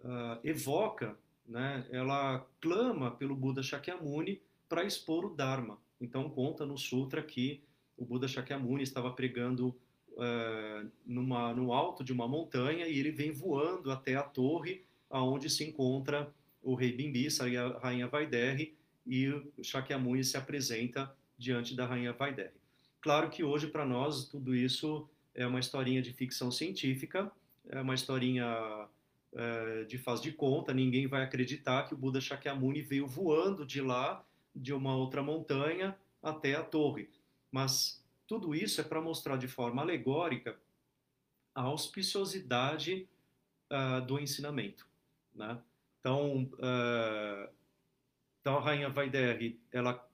uh, evoca, né? ela clama pelo Buda Shakyamuni para expor o Dharma. Então, conta no Sutra que o Buda Shakyamuni estava pregando uh, numa, no alto de uma montanha e ele vem voando até a torre aonde se encontra o rei Bimbisa e a rainha Vaidehi e Shakyamuni se apresenta diante da rainha Vaidehi. Claro que hoje, para nós, tudo isso é uma historinha de ficção científica, é uma historinha é, de faz de conta, ninguém vai acreditar que o Buda Shakyamuni veio voando de lá, de uma outra montanha, até a torre. Mas tudo isso é para mostrar de forma alegórica a auspiciosidade uh, do ensinamento. Né? Então, uh, então, a rainha Vaidehi, ela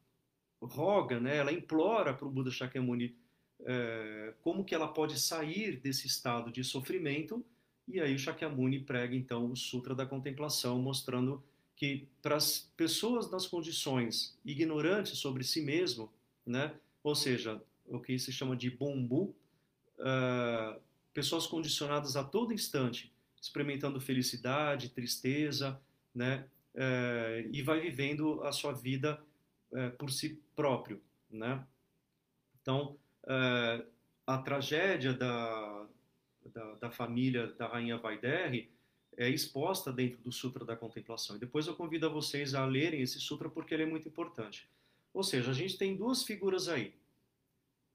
roga, né, ela implora para o Buda Shakyamuni é, como que ela pode sair desse estado de sofrimento, e aí o Shakyamuni prega então o Sutra da Contemplação, mostrando que para as pessoas nas condições ignorantes sobre si mesmo, né, ou seja, o que se chama de bombu, uh, pessoas condicionadas a todo instante, experimentando felicidade, tristeza, né, uh, e vai vivendo a sua vida é, por si próprio, né? Então, é, a tragédia da, da, da, família da rainha Vaidehi é exposta dentro do Sutra da Contemplação. E depois eu convido a vocês a lerem esse sutra porque ele é muito importante. Ou seja, a gente tem duas figuras aí.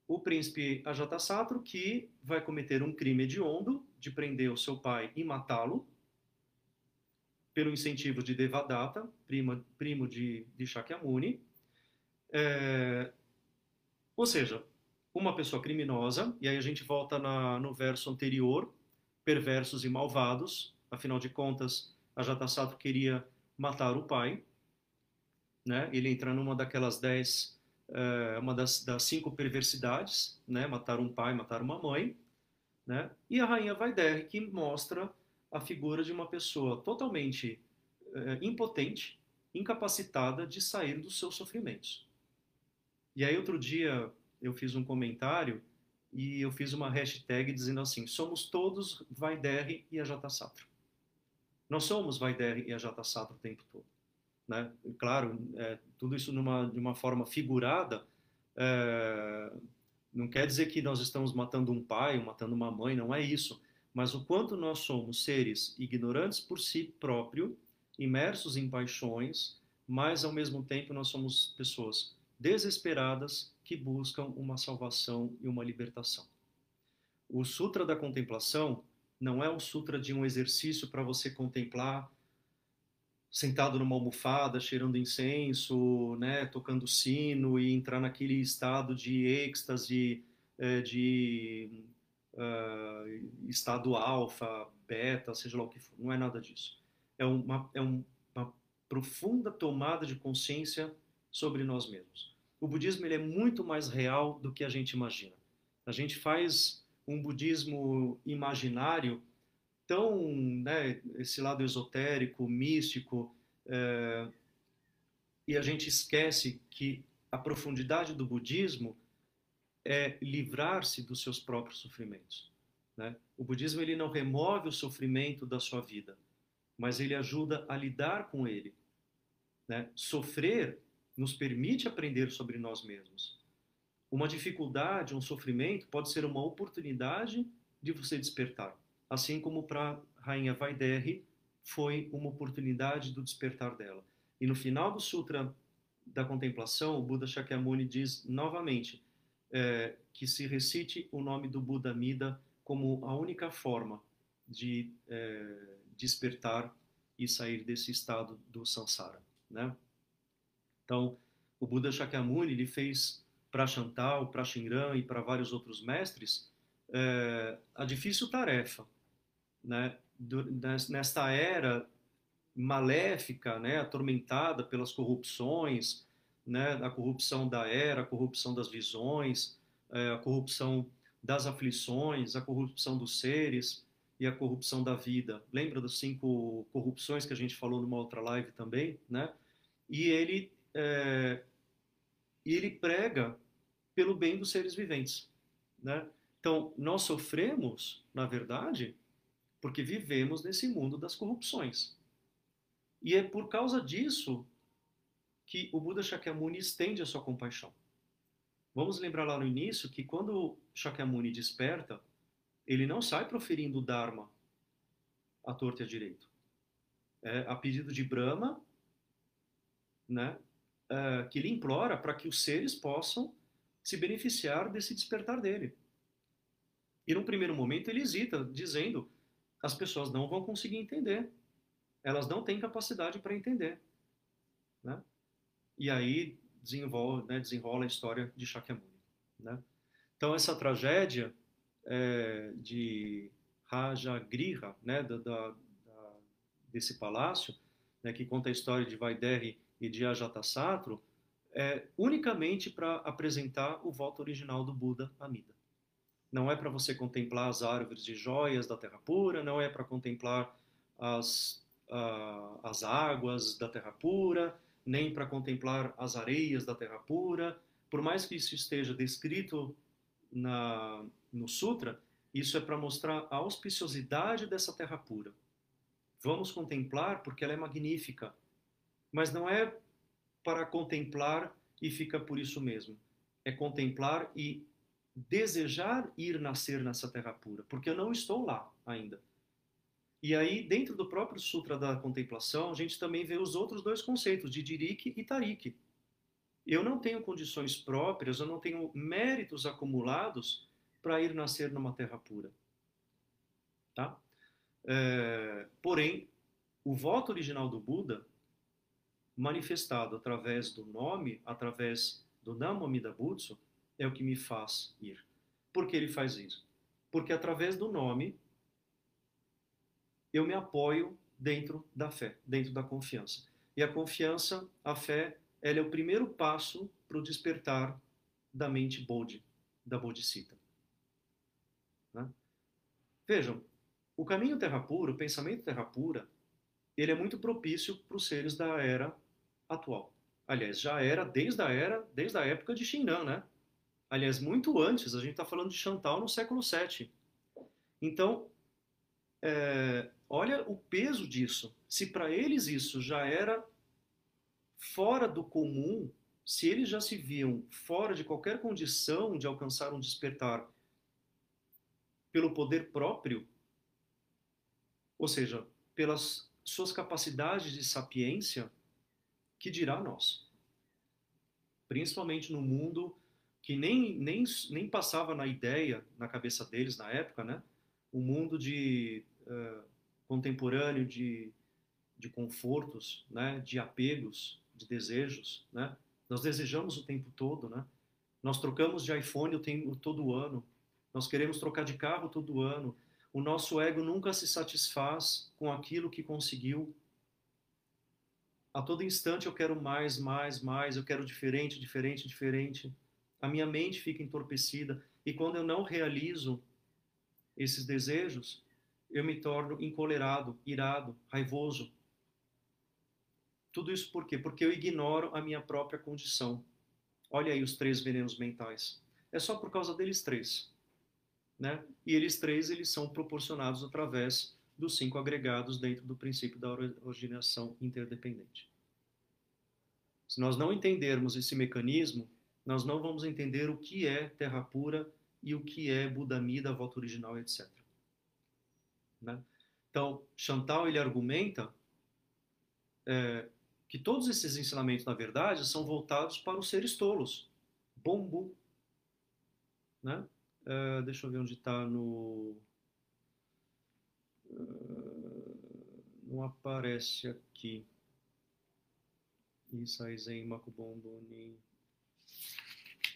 O príncipe Ajatasattu, que vai cometer um crime hediondo de prender o seu pai e matá-lo, pelo incentivo de Devadatta, prima, primo de, de Shakyamuni. É, ou seja, uma pessoa criminosa, e aí a gente volta na, no verso anterior, perversos e malvados, afinal de contas, Ajatasattu queria matar o pai, né? ele entra numa daquelas dez, é, uma das, das, cinco perversidades, né? matar um pai, matar uma mãe, né? e a rainha Vaidehi, que mostra a figura de uma pessoa totalmente é, impotente, incapacitada de sair dos seus sofrimentos. E aí outro dia eu fiz um comentário e eu fiz uma hashtag dizendo assim: somos todos Vaidehi e Ajatasattu. Nós somos Vaidehi e Ajatasattu o tempo todo. Né? Claro, é, tudo isso numa, de uma forma figurada, é, não quer dizer que nós estamos matando um pai, matando uma mãe, não é isso mas o quanto nós somos seres ignorantes por si próprio, imersos em paixões, mas ao mesmo tempo nós somos pessoas desesperadas que buscam uma salvação e uma libertação. O Sutra da Contemplação não é o sutra de um exercício para você contemplar sentado numa almofada, cheirando incenso, né, tocando sino e entrar naquele estado de êxtase, eh, de uh, estado alfa, beta, seja lá o que for. Não é nada disso. É uma, é um, uma profunda tomada de consciência sobre nós mesmos. O budismo ele é muito mais real do que a gente imagina. A gente faz um budismo imaginário tão, né, esse lado esotérico, místico, é, e a gente esquece que a profundidade do budismo é livrar-se dos seus próprios sofrimentos. Né? O budismo ele não remove o sofrimento da sua vida, mas ele ajuda a lidar com ele. Né? Sofrer nos permite aprender sobre nós mesmos. Uma dificuldade, um sofrimento pode ser uma oportunidade de você despertar, assim como para rainha Vaidehi foi uma oportunidade do despertar dela. E no final do Sutra da Contemplação, o Buda Shakyamuni diz novamente: é, que se recite o nome do Buda Mida como a única forma de é, despertar e sair desse estado do samsara, né? Então, o Buda Shakyamuni ele fez para Chantal, para Shinran e para vários outros mestres é, a difícil tarefa, né? Nesta era maléfica, né, atormentada pelas corrupções, né, a corrupção da era, a corrupção das visões, é, a corrupção das aflições, a corrupção dos seres e a corrupção da vida. Lembra das cinco corrupções que a gente falou numa outra live também, né? E ele é, ele prega pelo bem dos seres viventes, né? Então nós sofremos, na verdade, porque vivemos nesse mundo das corrupções. E é por causa disso que o Buda Shakyamuni estende a sua compaixão. Vamos lembrar lá no início que quando Shakyamuni desperta, ele não sai proferindo o Dharma à torta e à direito. É, a pedido de Brahma, né, é, que ele implora para que os seres possam se beneficiar desse despertar dele. E num primeiro momento ele hesita, dizendo: as pessoas não vão conseguir entender. Elas não têm capacidade para entender. Né? E aí desenvolve, né, desenrola a história de Shakyamuni. Né? Então essa tragédia é, de Rajagriha, né, da, da, desse palácio, né, que conta a história de Vaidehi e de Ajatasattu, é unicamente para apresentar o voto original do Buda Amida. Não é para você contemplar as árvores de joias da terra pura, não é para contemplar as, uh, as águas da terra pura, nem para contemplar as areias da terra pura. Por mais que isso esteja descrito na, no Sutra, isso é para mostrar a auspiciosidade dessa terra pura. Vamos contemplar porque ela é magnífica, mas não é para contemplar e fica por isso mesmo. É contemplar e desejar ir nascer nessa terra pura, porque eu não estou lá ainda. E aí, dentro do próprio Sutra da Contemplação, a gente também vê os outros dois conceitos, de Dirik e Tarik. Eu não tenho condições próprias, eu não tenho méritos acumulados para ir nascer numa terra pura. Tá? É, porém, o voto original do Buda, manifestado através do nome, através do Namo Amida Butsu, é o que me faz ir. Por que ele faz isso? Porque através do nome eu me apoio dentro da fé, dentro da confiança. E a confiança, a fé, ela é o primeiro passo para o despertar da mente Bodhi, da Bodhisattva. Né? Vejam, o caminho terra pura, o pensamento terra pura, ele é muito propício para os seres da era atual. Aliás, já era desde a era, desde a época de Xinnan, né? Aliás, muito antes, a gente está falando de Chantal no século VII. Então, é, olha o peso disso. Se para eles isso já era fora do comum, se eles já se viam fora de qualquer condição de alcançar um despertar pelo poder próprio, ou seja, pelas suas capacidades de sapiência, que dirá nós? Principalmente no mundo que nem, nem, nem passava na ideia, na cabeça deles na época, né? Um mundo de uh, contemporâneo de, de confortos, né? De apegos, de desejos, né? Nós desejamos o tempo todo, né? Nós trocamos de iPhone o tempo todo ano. Nós queremos trocar de carro todo ano. O nosso ego nunca se satisfaz com aquilo que conseguiu. A todo instante eu quero mais, mais, mais, eu quero diferente, diferente, diferente a minha mente fica entorpecida e quando eu não realizo esses desejos, eu me torno encolerado, irado, raivoso. Tudo isso por quê? Porque eu ignoro a minha própria condição. Olha aí os três venenos mentais. É só por causa deles três. Né? E eles três eles são proporcionados através dos cinco agregados dentro do princípio da originação interdependente. Se nós não entendermos esse mecanismo, nós não vamos entender o que é terra pura e o que é Budamida, volta original, etc. Né? Então, Chantal ele argumenta é, que todos esses ensinamentos, na verdade, são voltados para os seres tolos. Bombu. Né? É, deixa eu ver onde está no. Uh, não aparece aqui. Isso aí, Zen Makubomboni.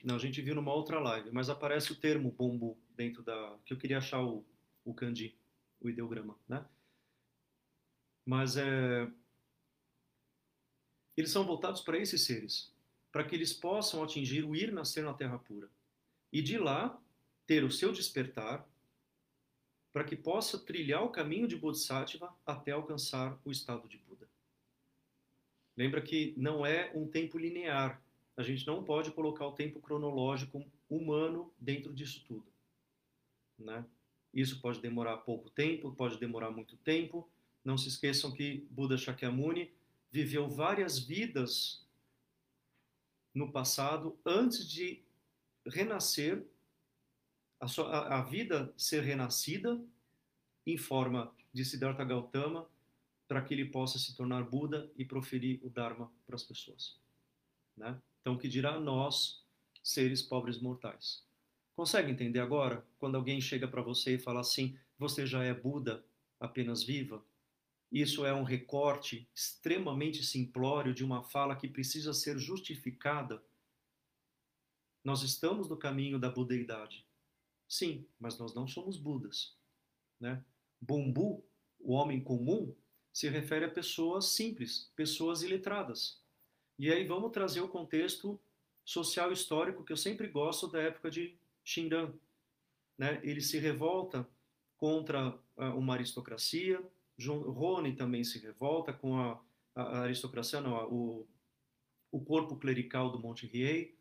Não, a gente viu numa outra live, mas aparece o termo bombo dentro da. que eu queria achar o, o o ideograma, né? Mas é. Eles são voltados para esses seres, para que eles possam atingir o ir nascer na terra pura. E de lá ter o seu despertar, para que possa trilhar o caminho de Bodhisattva até alcançar o estado de Buda. Lembra que não é um tempo linear, a gente não pode colocar o tempo cronológico humano dentro disso tudo. Né? Isso pode demorar pouco tempo, pode demorar muito tempo. Não se esqueçam que Buda Shakyamuni viveu várias vidas no passado antes de renascer, a, sua, a vida ser renascida em forma de Siddhartha Gautama para que ele possa se tornar Buda e proferir o Dharma para as pessoas. Né? Então, que dirá nós, seres pobres mortais? Consegue entender agora quando alguém chega para você e fala assim: você já é Buda, apenas viva? Isso é um recorte extremamente simplório de uma fala que precisa ser justificada. Nós estamos no caminho da budeidade. Sim, mas nós não somos Budas. Né? Bombu, o homem comum, se refere a pessoas simples, pessoas iletradas. E aí vamos trazer o contexto social histórico que eu sempre gosto da época de Xindan. Né? Ele se revolta contra uma aristocracia, Rony também se revolta com a, a aristocracia, não, o, o corpo clerical do Monte Riei.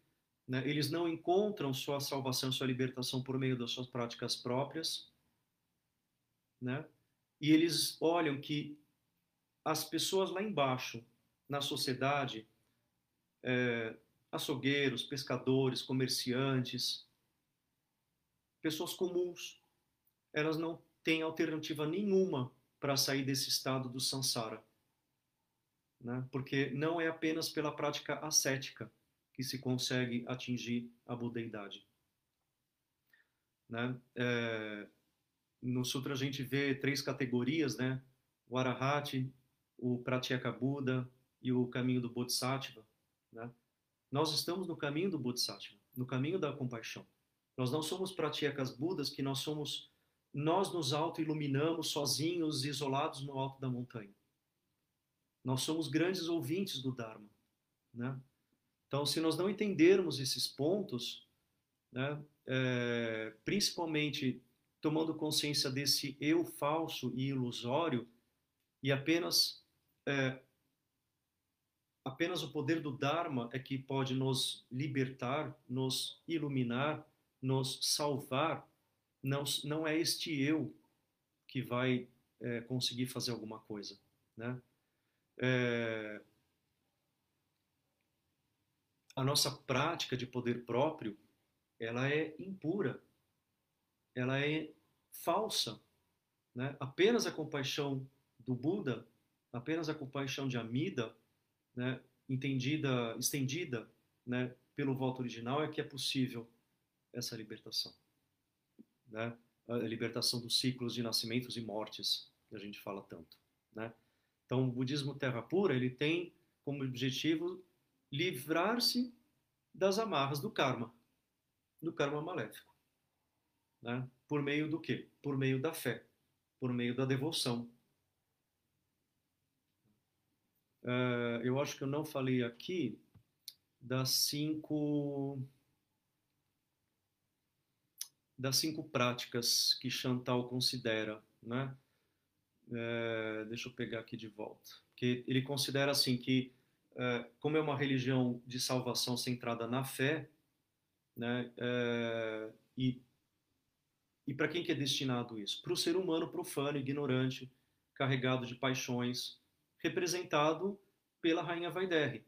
Né? Eles não encontram sua salvação, sua libertação por meio das suas práticas próprias. Né? E eles olham que as pessoas lá embaixo, na sociedade, é, açougueiros, pescadores, comerciantes, pessoas comuns. Elas não têm alternativa nenhuma para sair desse estado do samsara. Né? Porque não é apenas pela prática ascética que se consegue atingir a budeidade. Né? É, no sutra a gente vê três categorias, né? O arahati, o pratyeka e o caminho do bodhisattva, né? Nós estamos no caminho do bodhisattva, no caminho da compaixão. Nós não somos pratyekas budas que nós somos nós nos auto-iluminamos sozinhos, isolados no alto da montanha. Nós somos grandes ouvintes do Dharma. Né? Então, se nós não entendermos esses pontos, né, é, principalmente tomando consciência desse eu falso e ilusório, e apenas é, apenas o poder do Dharma é que pode nos libertar, nos iluminar, nos salvar não, não é este eu que vai é, conseguir fazer alguma coisa, né? É, a nossa prática de poder próprio, ela é impura, ela é falsa, né? Apenas a compaixão do Buda, apenas a compaixão de Amida, né? Entendida, estendida, né? Pelo voto original é que é possível essa libertação né? a libertação dos ciclos de nascimentos e mortes, que a gente fala tanto. Né? Então, o budismo terra pura ele tem como objetivo livrar-se das amarras do karma, do karma maléfico. Né? Por meio do quê? Por meio da fé, por meio da devoção. Uh, eu acho que eu não falei aqui das cinco das cinco práticas que Chantal considera, né? É, deixa eu pegar aqui de volta. Que ele considera assim que, é, como é uma religião de salvação centrada na fé, né? É, e e para quem que é destinado isso? Para o ser humano profano, ignorante, carregado de paixões, representado pela rainha Vaidere,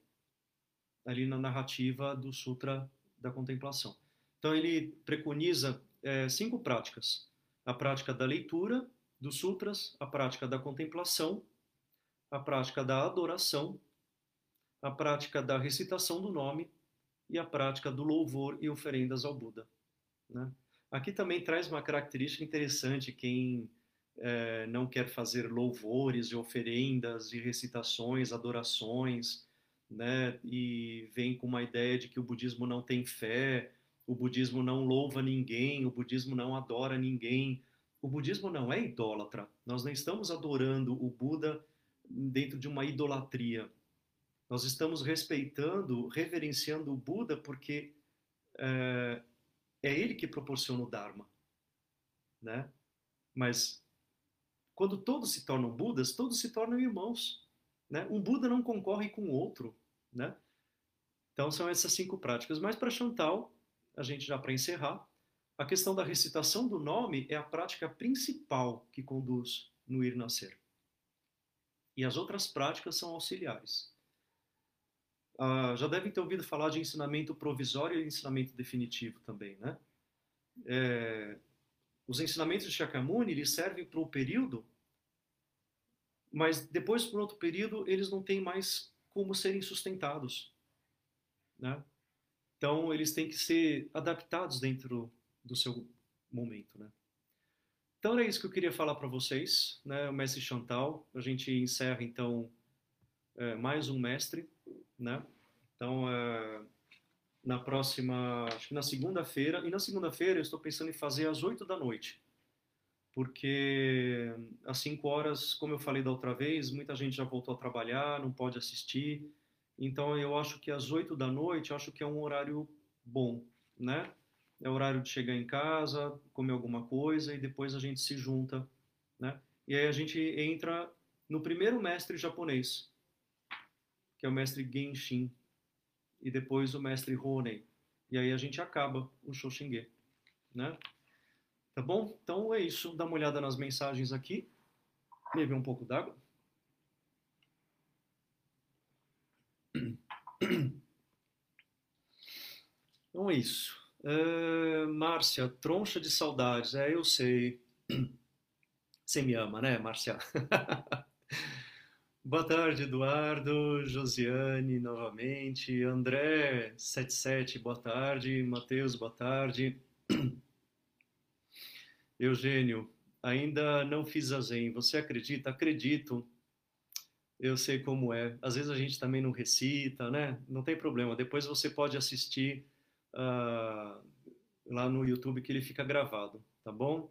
ali na narrativa do Sutra da Contemplação. Então ele preconiza é, cinco práticas: a prática da leitura dos sutras, a prática da contemplação, a prática da adoração, a prática da recitação do nome e a prática do louvor e oferendas ao Buda. Né? Aqui também traz uma característica interessante quem é, não quer fazer louvores e oferendas e recitações, adorações, né? E vem com uma ideia de que o budismo não tem fé, o budismo não louva ninguém, o budismo não adora ninguém. O budismo não é idólatra. Nós não estamos adorando o Buda dentro de uma idolatria. Nós estamos respeitando, reverenciando o Buda porque é, é ele que proporciona o Dharma. Né? Mas quando todos se tornam Budas, todos se tornam irmãos. Né? Um Buda não concorre com o outro. Né? Então são essas cinco práticas. Mas para Chantal, a gente já para encerrar, a questão da recitação do nome é a prática principal que conduz no ir nascer. E as outras práticas são auxiliares. Ah, já devem ter ouvido falar de ensinamento provisório e ensinamento definitivo também, né? É, os ensinamentos de Shakyamuni eles servem para o período, mas depois, por outro período, eles não têm mais como serem sustentados, né? Então, eles têm que ser adaptados dentro do seu momento, né? Então, era isso que eu queria falar para vocês, né? O mestre Chantal. A gente encerra, então, é, mais um mestre, né? Então, é, na próxima, acho que na segunda-feira, e na segunda-feira eu estou pensando em fazer às 8 da noite, porque às 5 horas, como eu falei da outra vez, muita gente já voltou a trabalhar, não pode assistir, então eu acho que às 8 da noite, acho que é um horário bom, né? É o horário de chegar em casa, comer alguma coisa e depois a gente se junta, né? E aí a gente entra no primeiro mestre japonês, que é o mestre Genshin, e depois o mestre Honei. E aí a gente acaba o Shoshinge, né? Tá bom? Então é isso. Dá uma olhada nas mensagens aqui. Beber um pouco d'água. Então é isso. Uh, Márcia, troncha de saudades. É, eu sei. Você me ama, né, Marcia? Boa tarde, Eduardo, Josiane, novamente, André, 77, boa tarde, Matheus, boa tarde, Eugênio, ainda não fiz a Zen, você acredita? Acredito, eu sei como é, às vezes a gente também não recita, né? Não tem problema, depois você pode assistir uh, lá no YouTube que ele fica gravado, tá bom?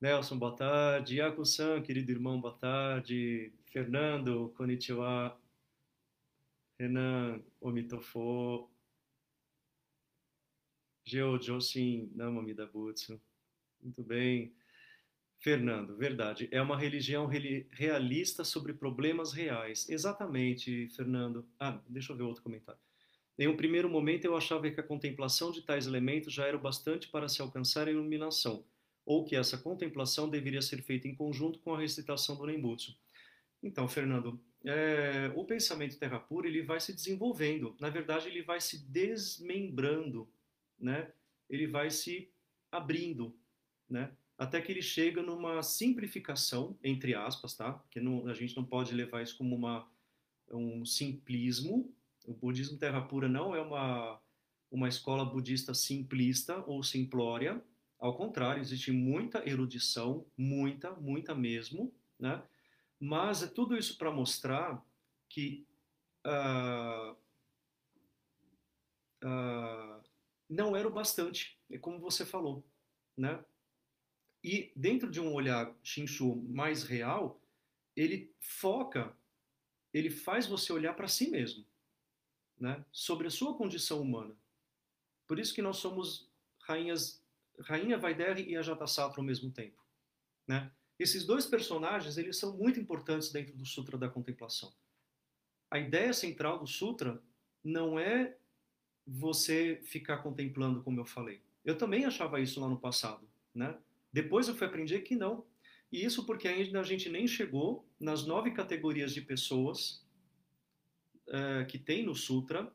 Nelson, boa tarde. Iaco-san, querido irmão, boa tarde. Fernando, konnichiwa. Renan, omitofo. Geo, namamida butsu. Muito bem. Fernando, verdade. É uma religião realista sobre problemas reais. Exatamente, Fernando. Ah, deixa eu ver outro comentário. Em um primeiro momento, eu achava que a contemplação de tais elementos já era o bastante para se alcançar a iluminação ou que essa contemplação deveria ser feita em conjunto com a recitação do Nembutsu. Então, Fernando, é, o pensamento terra pura ele vai se desenvolvendo. Na verdade, ele vai se desmembrando, né? Ele vai se abrindo, né? Até que ele chega numa simplificação, entre aspas, tá? Porque não, a gente não pode levar isso como uma, um simplismo. O budismo terra pura não é uma, uma escola budista simplista ou simplória, ao contrário, existe muita erudição, muita, muita mesmo, né? Mas é tudo isso para mostrar que uh, uh, não era o bastante, é como você falou, né? E dentro de um olhar Shinshu mais real, ele foca, ele faz você olhar para si mesmo, né? Sobre a sua condição humana. Por isso que nós somos rainhas Rainha Vaidere e a Jatasatra ao mesmo tempo. Né? Esses dois personagens eles são muito importantes dentro do Sutra da Contemplação. A ideia central do Sutra não é você ficar contemplando, como eu falei. Eu também achava isso lá no passado. Né? Depois eu fui aprender que não. E isso porque ainda a gente nem chegou nas nove categorias de pessoas uh, que tem no Sutra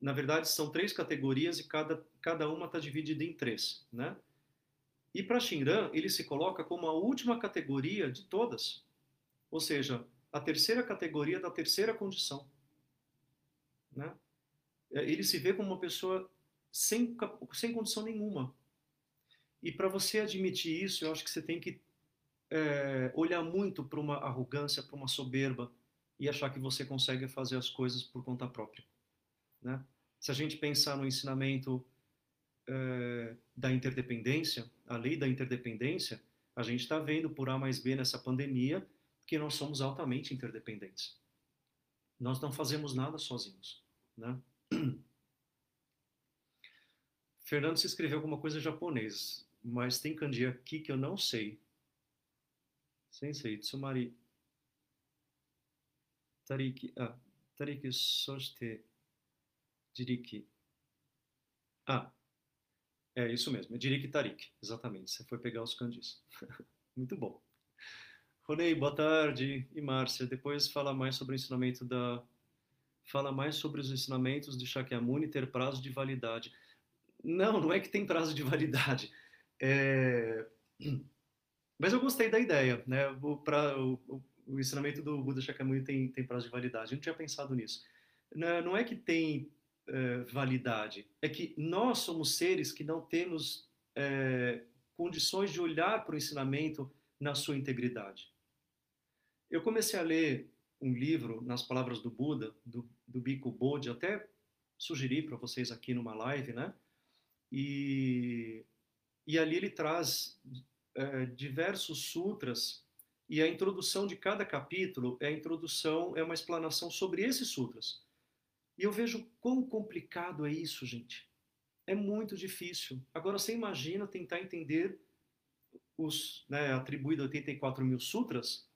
na verdade, são três categorias e cada, cada uma está dividida em três. Né? E para Shinran, ele se coloca como a última categoria de todas. Ou seja, a terceira categoria da terceira condição. Né? É, ele se vê como uma pessoa sem, sem condição nenhuma. E para você admitir isso, eu acho que você tem que é, olhar muito para uma arrogância, para uma soberba e achar que você consegue fazer as coisas por conta própria. Né? Se a gente pensar no ensinamento é, da interdependência, a lei da interdependência, a gente está vendo por A mais B nessa pandemia que nós somos altamente interdependentes. Nós não fazemos nada sozinhos. Né? Fernando se escreveu alguma coisa em japonês, mas tem kanji aqui que eu não sei. Sensei, Tsumari. Tariki, ah, Tariki soshite Dirik. Ah, é isso mesmo, é Dirik Tarik, exatamente. Você foi pegar os kanjis. Muito bom. Ronei, boa tarde. E Márcia, depois fala mais sobre o ensinamento da. Fala mais sobre os ensinamentos de Shakyamuni ter prazo de validade. Não, não é que tem prazo de validade. É... Mas eu gostei da ideia, né? O, pra, o, o ensinamento do Buda Shakyamuni tem, tem prazo de validade. Eu não tinha pensado nisso. Não é que tem é, validade. É que nós somos seres que não temos é, condições de olhar para o ensinamento na sua integridade. Eu comecei a ler um livro, nas palavras do Buda, do, do Bhikkhu Bodhi, até sugeri para vocês aqui numa live, né? E, e ali ele traz é, diversos sutras e a introdução de cada capítulo é a introdução, é uma explanação sobre esses sutras. E eu vejo quão complicado é isso, gente. É muito difícil. Agora, você imagina tentar entender os né, atribuído 84 mil sutras,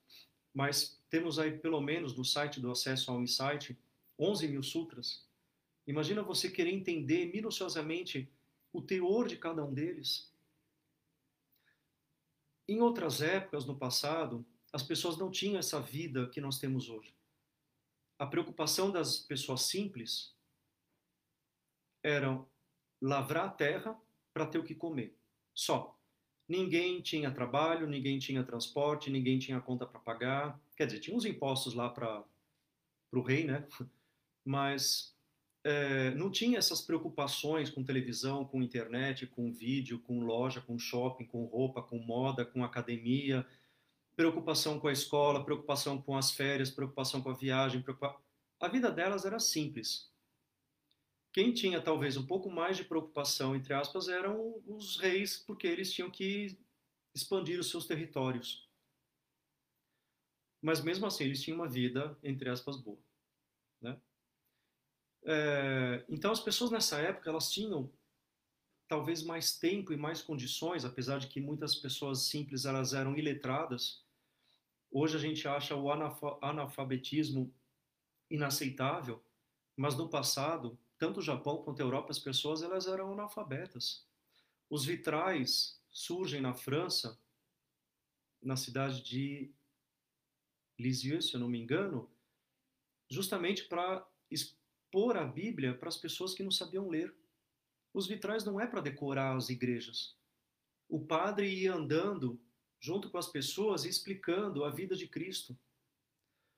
mas temos aí pelo menos no site do acesso ao insight 11 mil sutras. Imagina você querer entender minuciosamente o teor de cada um deles. Em outras épocas, no passado, as pessoas não tinham essa vida que nós temos hoje a preocupação das pessoas simples era lavrar a terra para ter o que comer. Só. ninguém tinha trabalho, ninguém tinha transporte, ninguém tinha conta para pagar. Quer dizer, tinha uns impostos lá para o rei, né? Mas é, não tinha essas preocupações com televisão, com internet, com vídeo, com loja, com shopping, com roupa, com moda, com academia, preocupação com a escola, preocupação com as férias, preocupação com a viagem. Preocupa... A vida delas era simples. Quem tinha talvez um pouco mais de preocupação, entre aspas, eram os reis, porque eles tinham que expandir os seus territórios. Mas mesmo assim, eles tinham uma vida, entre aspas, boa. Né? É, então, as pessoas nessa época, elas tinham talvez mais tempo e mais condições, apesar de que muitas pessoas simples elas eram iletradas. Hoje a gente acha o analfabetismo inaceitável, mas no passado tanto o Japão quanto a Europa, as pessoas elas eram analfabetas. Os vitrais surgem na França, na cidade de Lisieux, se eu não me engano, justamente para expor a Bíblia para as pessoas que não sabiam ler. Os vitrais não é para decorar as igrejas. O padre ia andando junto com as pessoas e explicando a vida de Cristo.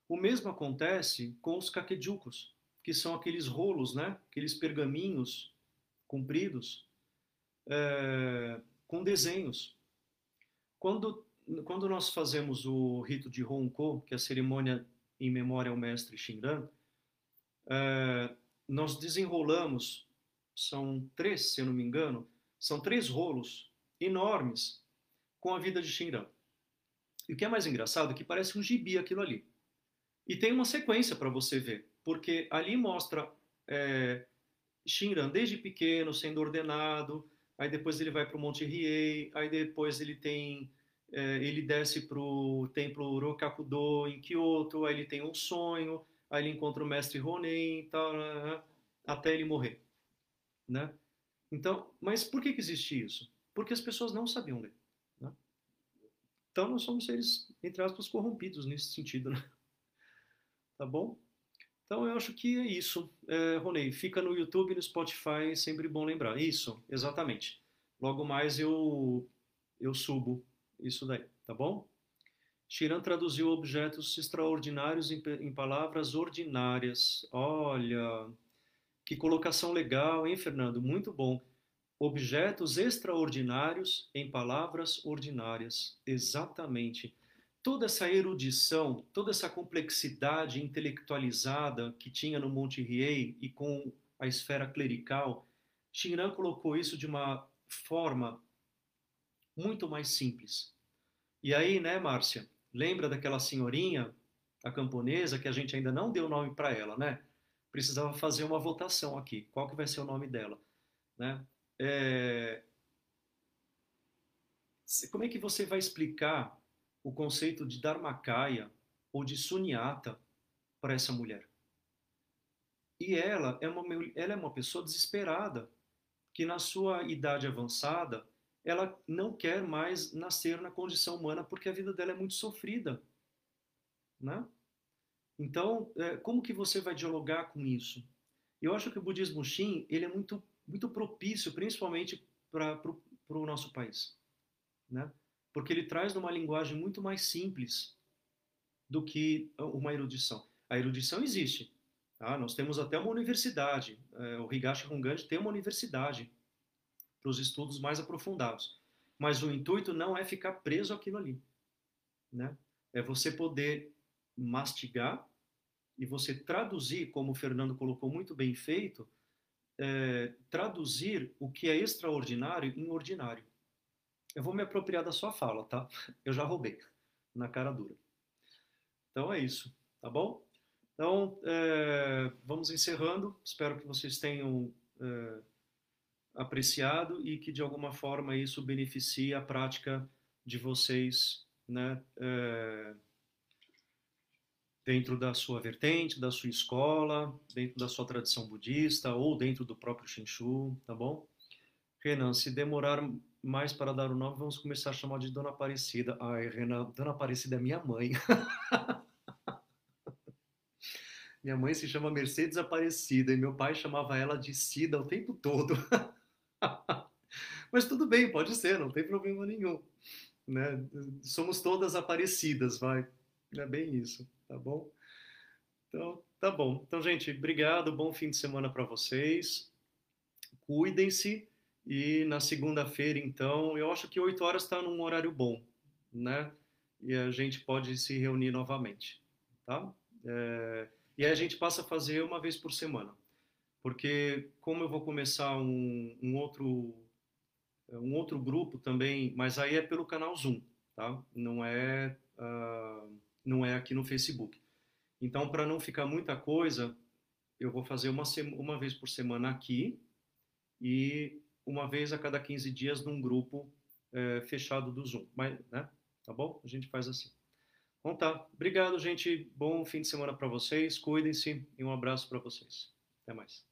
O mesmo acontece com os caqueducos que são aqueles rolos, né? aqueles pergaminhos compridos é, com desenhos. Quando, quando nós fazemos o rito de Honko, que é a cerimônia em memória ao mestre Shinran, é, nós desenrolamos, são três, se eu não me engano, são três rolos enormes com a vida de Shinran. E o que é mais engraçado é que parece um gibi aquilo ali. E tem uma sequência para você ver porque ali mostra é, Shinran desde pequeno sendo ordenado, aí depois ele vai para o Monte Riei, aí depois ele tem é, ele desce para o templo Rokakudo em Kyoto, aí ele tem um sonho, aí ele encontra o mestre Ronen, tal, né, né, até ele morrer, né? Então, mas por que, que existe isso? Porque as pessoas não sabiam ler. Né? Então nós somos seres, entre aspas, corrompidos nesse sentido, né? Tá bom? Então eu acho que é isso, é, Ronei. Fica no YouTube e no Spotify, sempre bom lembrar. Isso, exatamente. Logo mais eu, eu subo isso daí, tá bom? Chiran traduziu objetos extraordinários em, em palavras ordinárias. Olha, que colocação legal, hein, Fernando? Muito bom. Objetos extraordinários em palavras ordinárias. Exatamente toda essa erudição, toda essa complexidade intelectualizada que tinha no Monte Riei e com a esfera clerical, Shinran colocou isso de uma forma muito mais simples. E aí, né, Márcia, lembra daquela senhorinha, a camponesa, que a gente ainda não deu nome para ela, né? Precisava fazer uma votação aqui. Qual que vai ser o nome dela, né? É... Como é que você vai explicar o conceito de Dharmakaya ou de Sunyata para essa mulher. E ela é, uma, ela é uma pessoa desesperada, que na sua idade avançada, ela não quer mais nascer na condição humana porque a vida dela é muito sofrida. Né? Então, é, como que você vai dialogar com isso? Eu acho que o budismo Shin ele é muito, muito propício, principalmente para o nosso país. Né? porque ele traz numa linguagem muito mais simples do que uma erudição. A erudição existe. Tá? Nós temos até uma universidade. É, o Higashi Honganji tem uma universidade para os estudos mais aprofundados. Mas o intuito não é ficar preso àquilo ali. Né? É você poder mastigar e você traduzir, como o Fernando colocou muito bem feito, é, traduzir o que é extraordinário em ordinário. Eu vou me apropriar da sua fala, tá? Eu já roubei, na cara dura. Então é isso, tá bom? Então, é, vamos encerrando. Espero que vocês tenham é, apreciado e que de alguma forma isso beneficie a prática de vocês, né? É, dentro da sua vertente, da sua escola, dentro da sua tradição budista ou dentro do próprio Shinshu, tá bom? Renan, se demorar mais para dar o nome, vamos começar a chamar de Dona Aparecida. Ai, Renan, Dona Aparecida é minha mãe. minha mãe se chama Mercedes Aparecida e meu pai chamava ela de Cida o tempo todo. Mas tudo bem, pode ser, não tem problema nenhum. Né? Somos todas aparecidas, vai. É bem isso, tá bom? Então, tá bom. Então, gente, obrigado, bom fim de semana para vocês. Cuidem-se e na segunda-feira, então, eu acho que 8 horas está num horário bom, né? E a gente pode se reunir novamente, tá? É... E aí a gente passa a fazer uma vez por semana, porque como eu vou começar um, um outro um outro grupo também, mas aí é pelo canal Zoom, tá? Não é uh, não é aqui no Facebook. Então, para não ficar muita coisa, eu vou fazer uma, uma vez por semana aqui e uma vez a cada 15 dias num grupo é, fechado do Zoom. Mas, né? Tá bom? A gente faz assim. Então tá. Obrigado, gente. Bom fim de semana para vocês. Cuidem-se e um abraço para vocês. Até mais.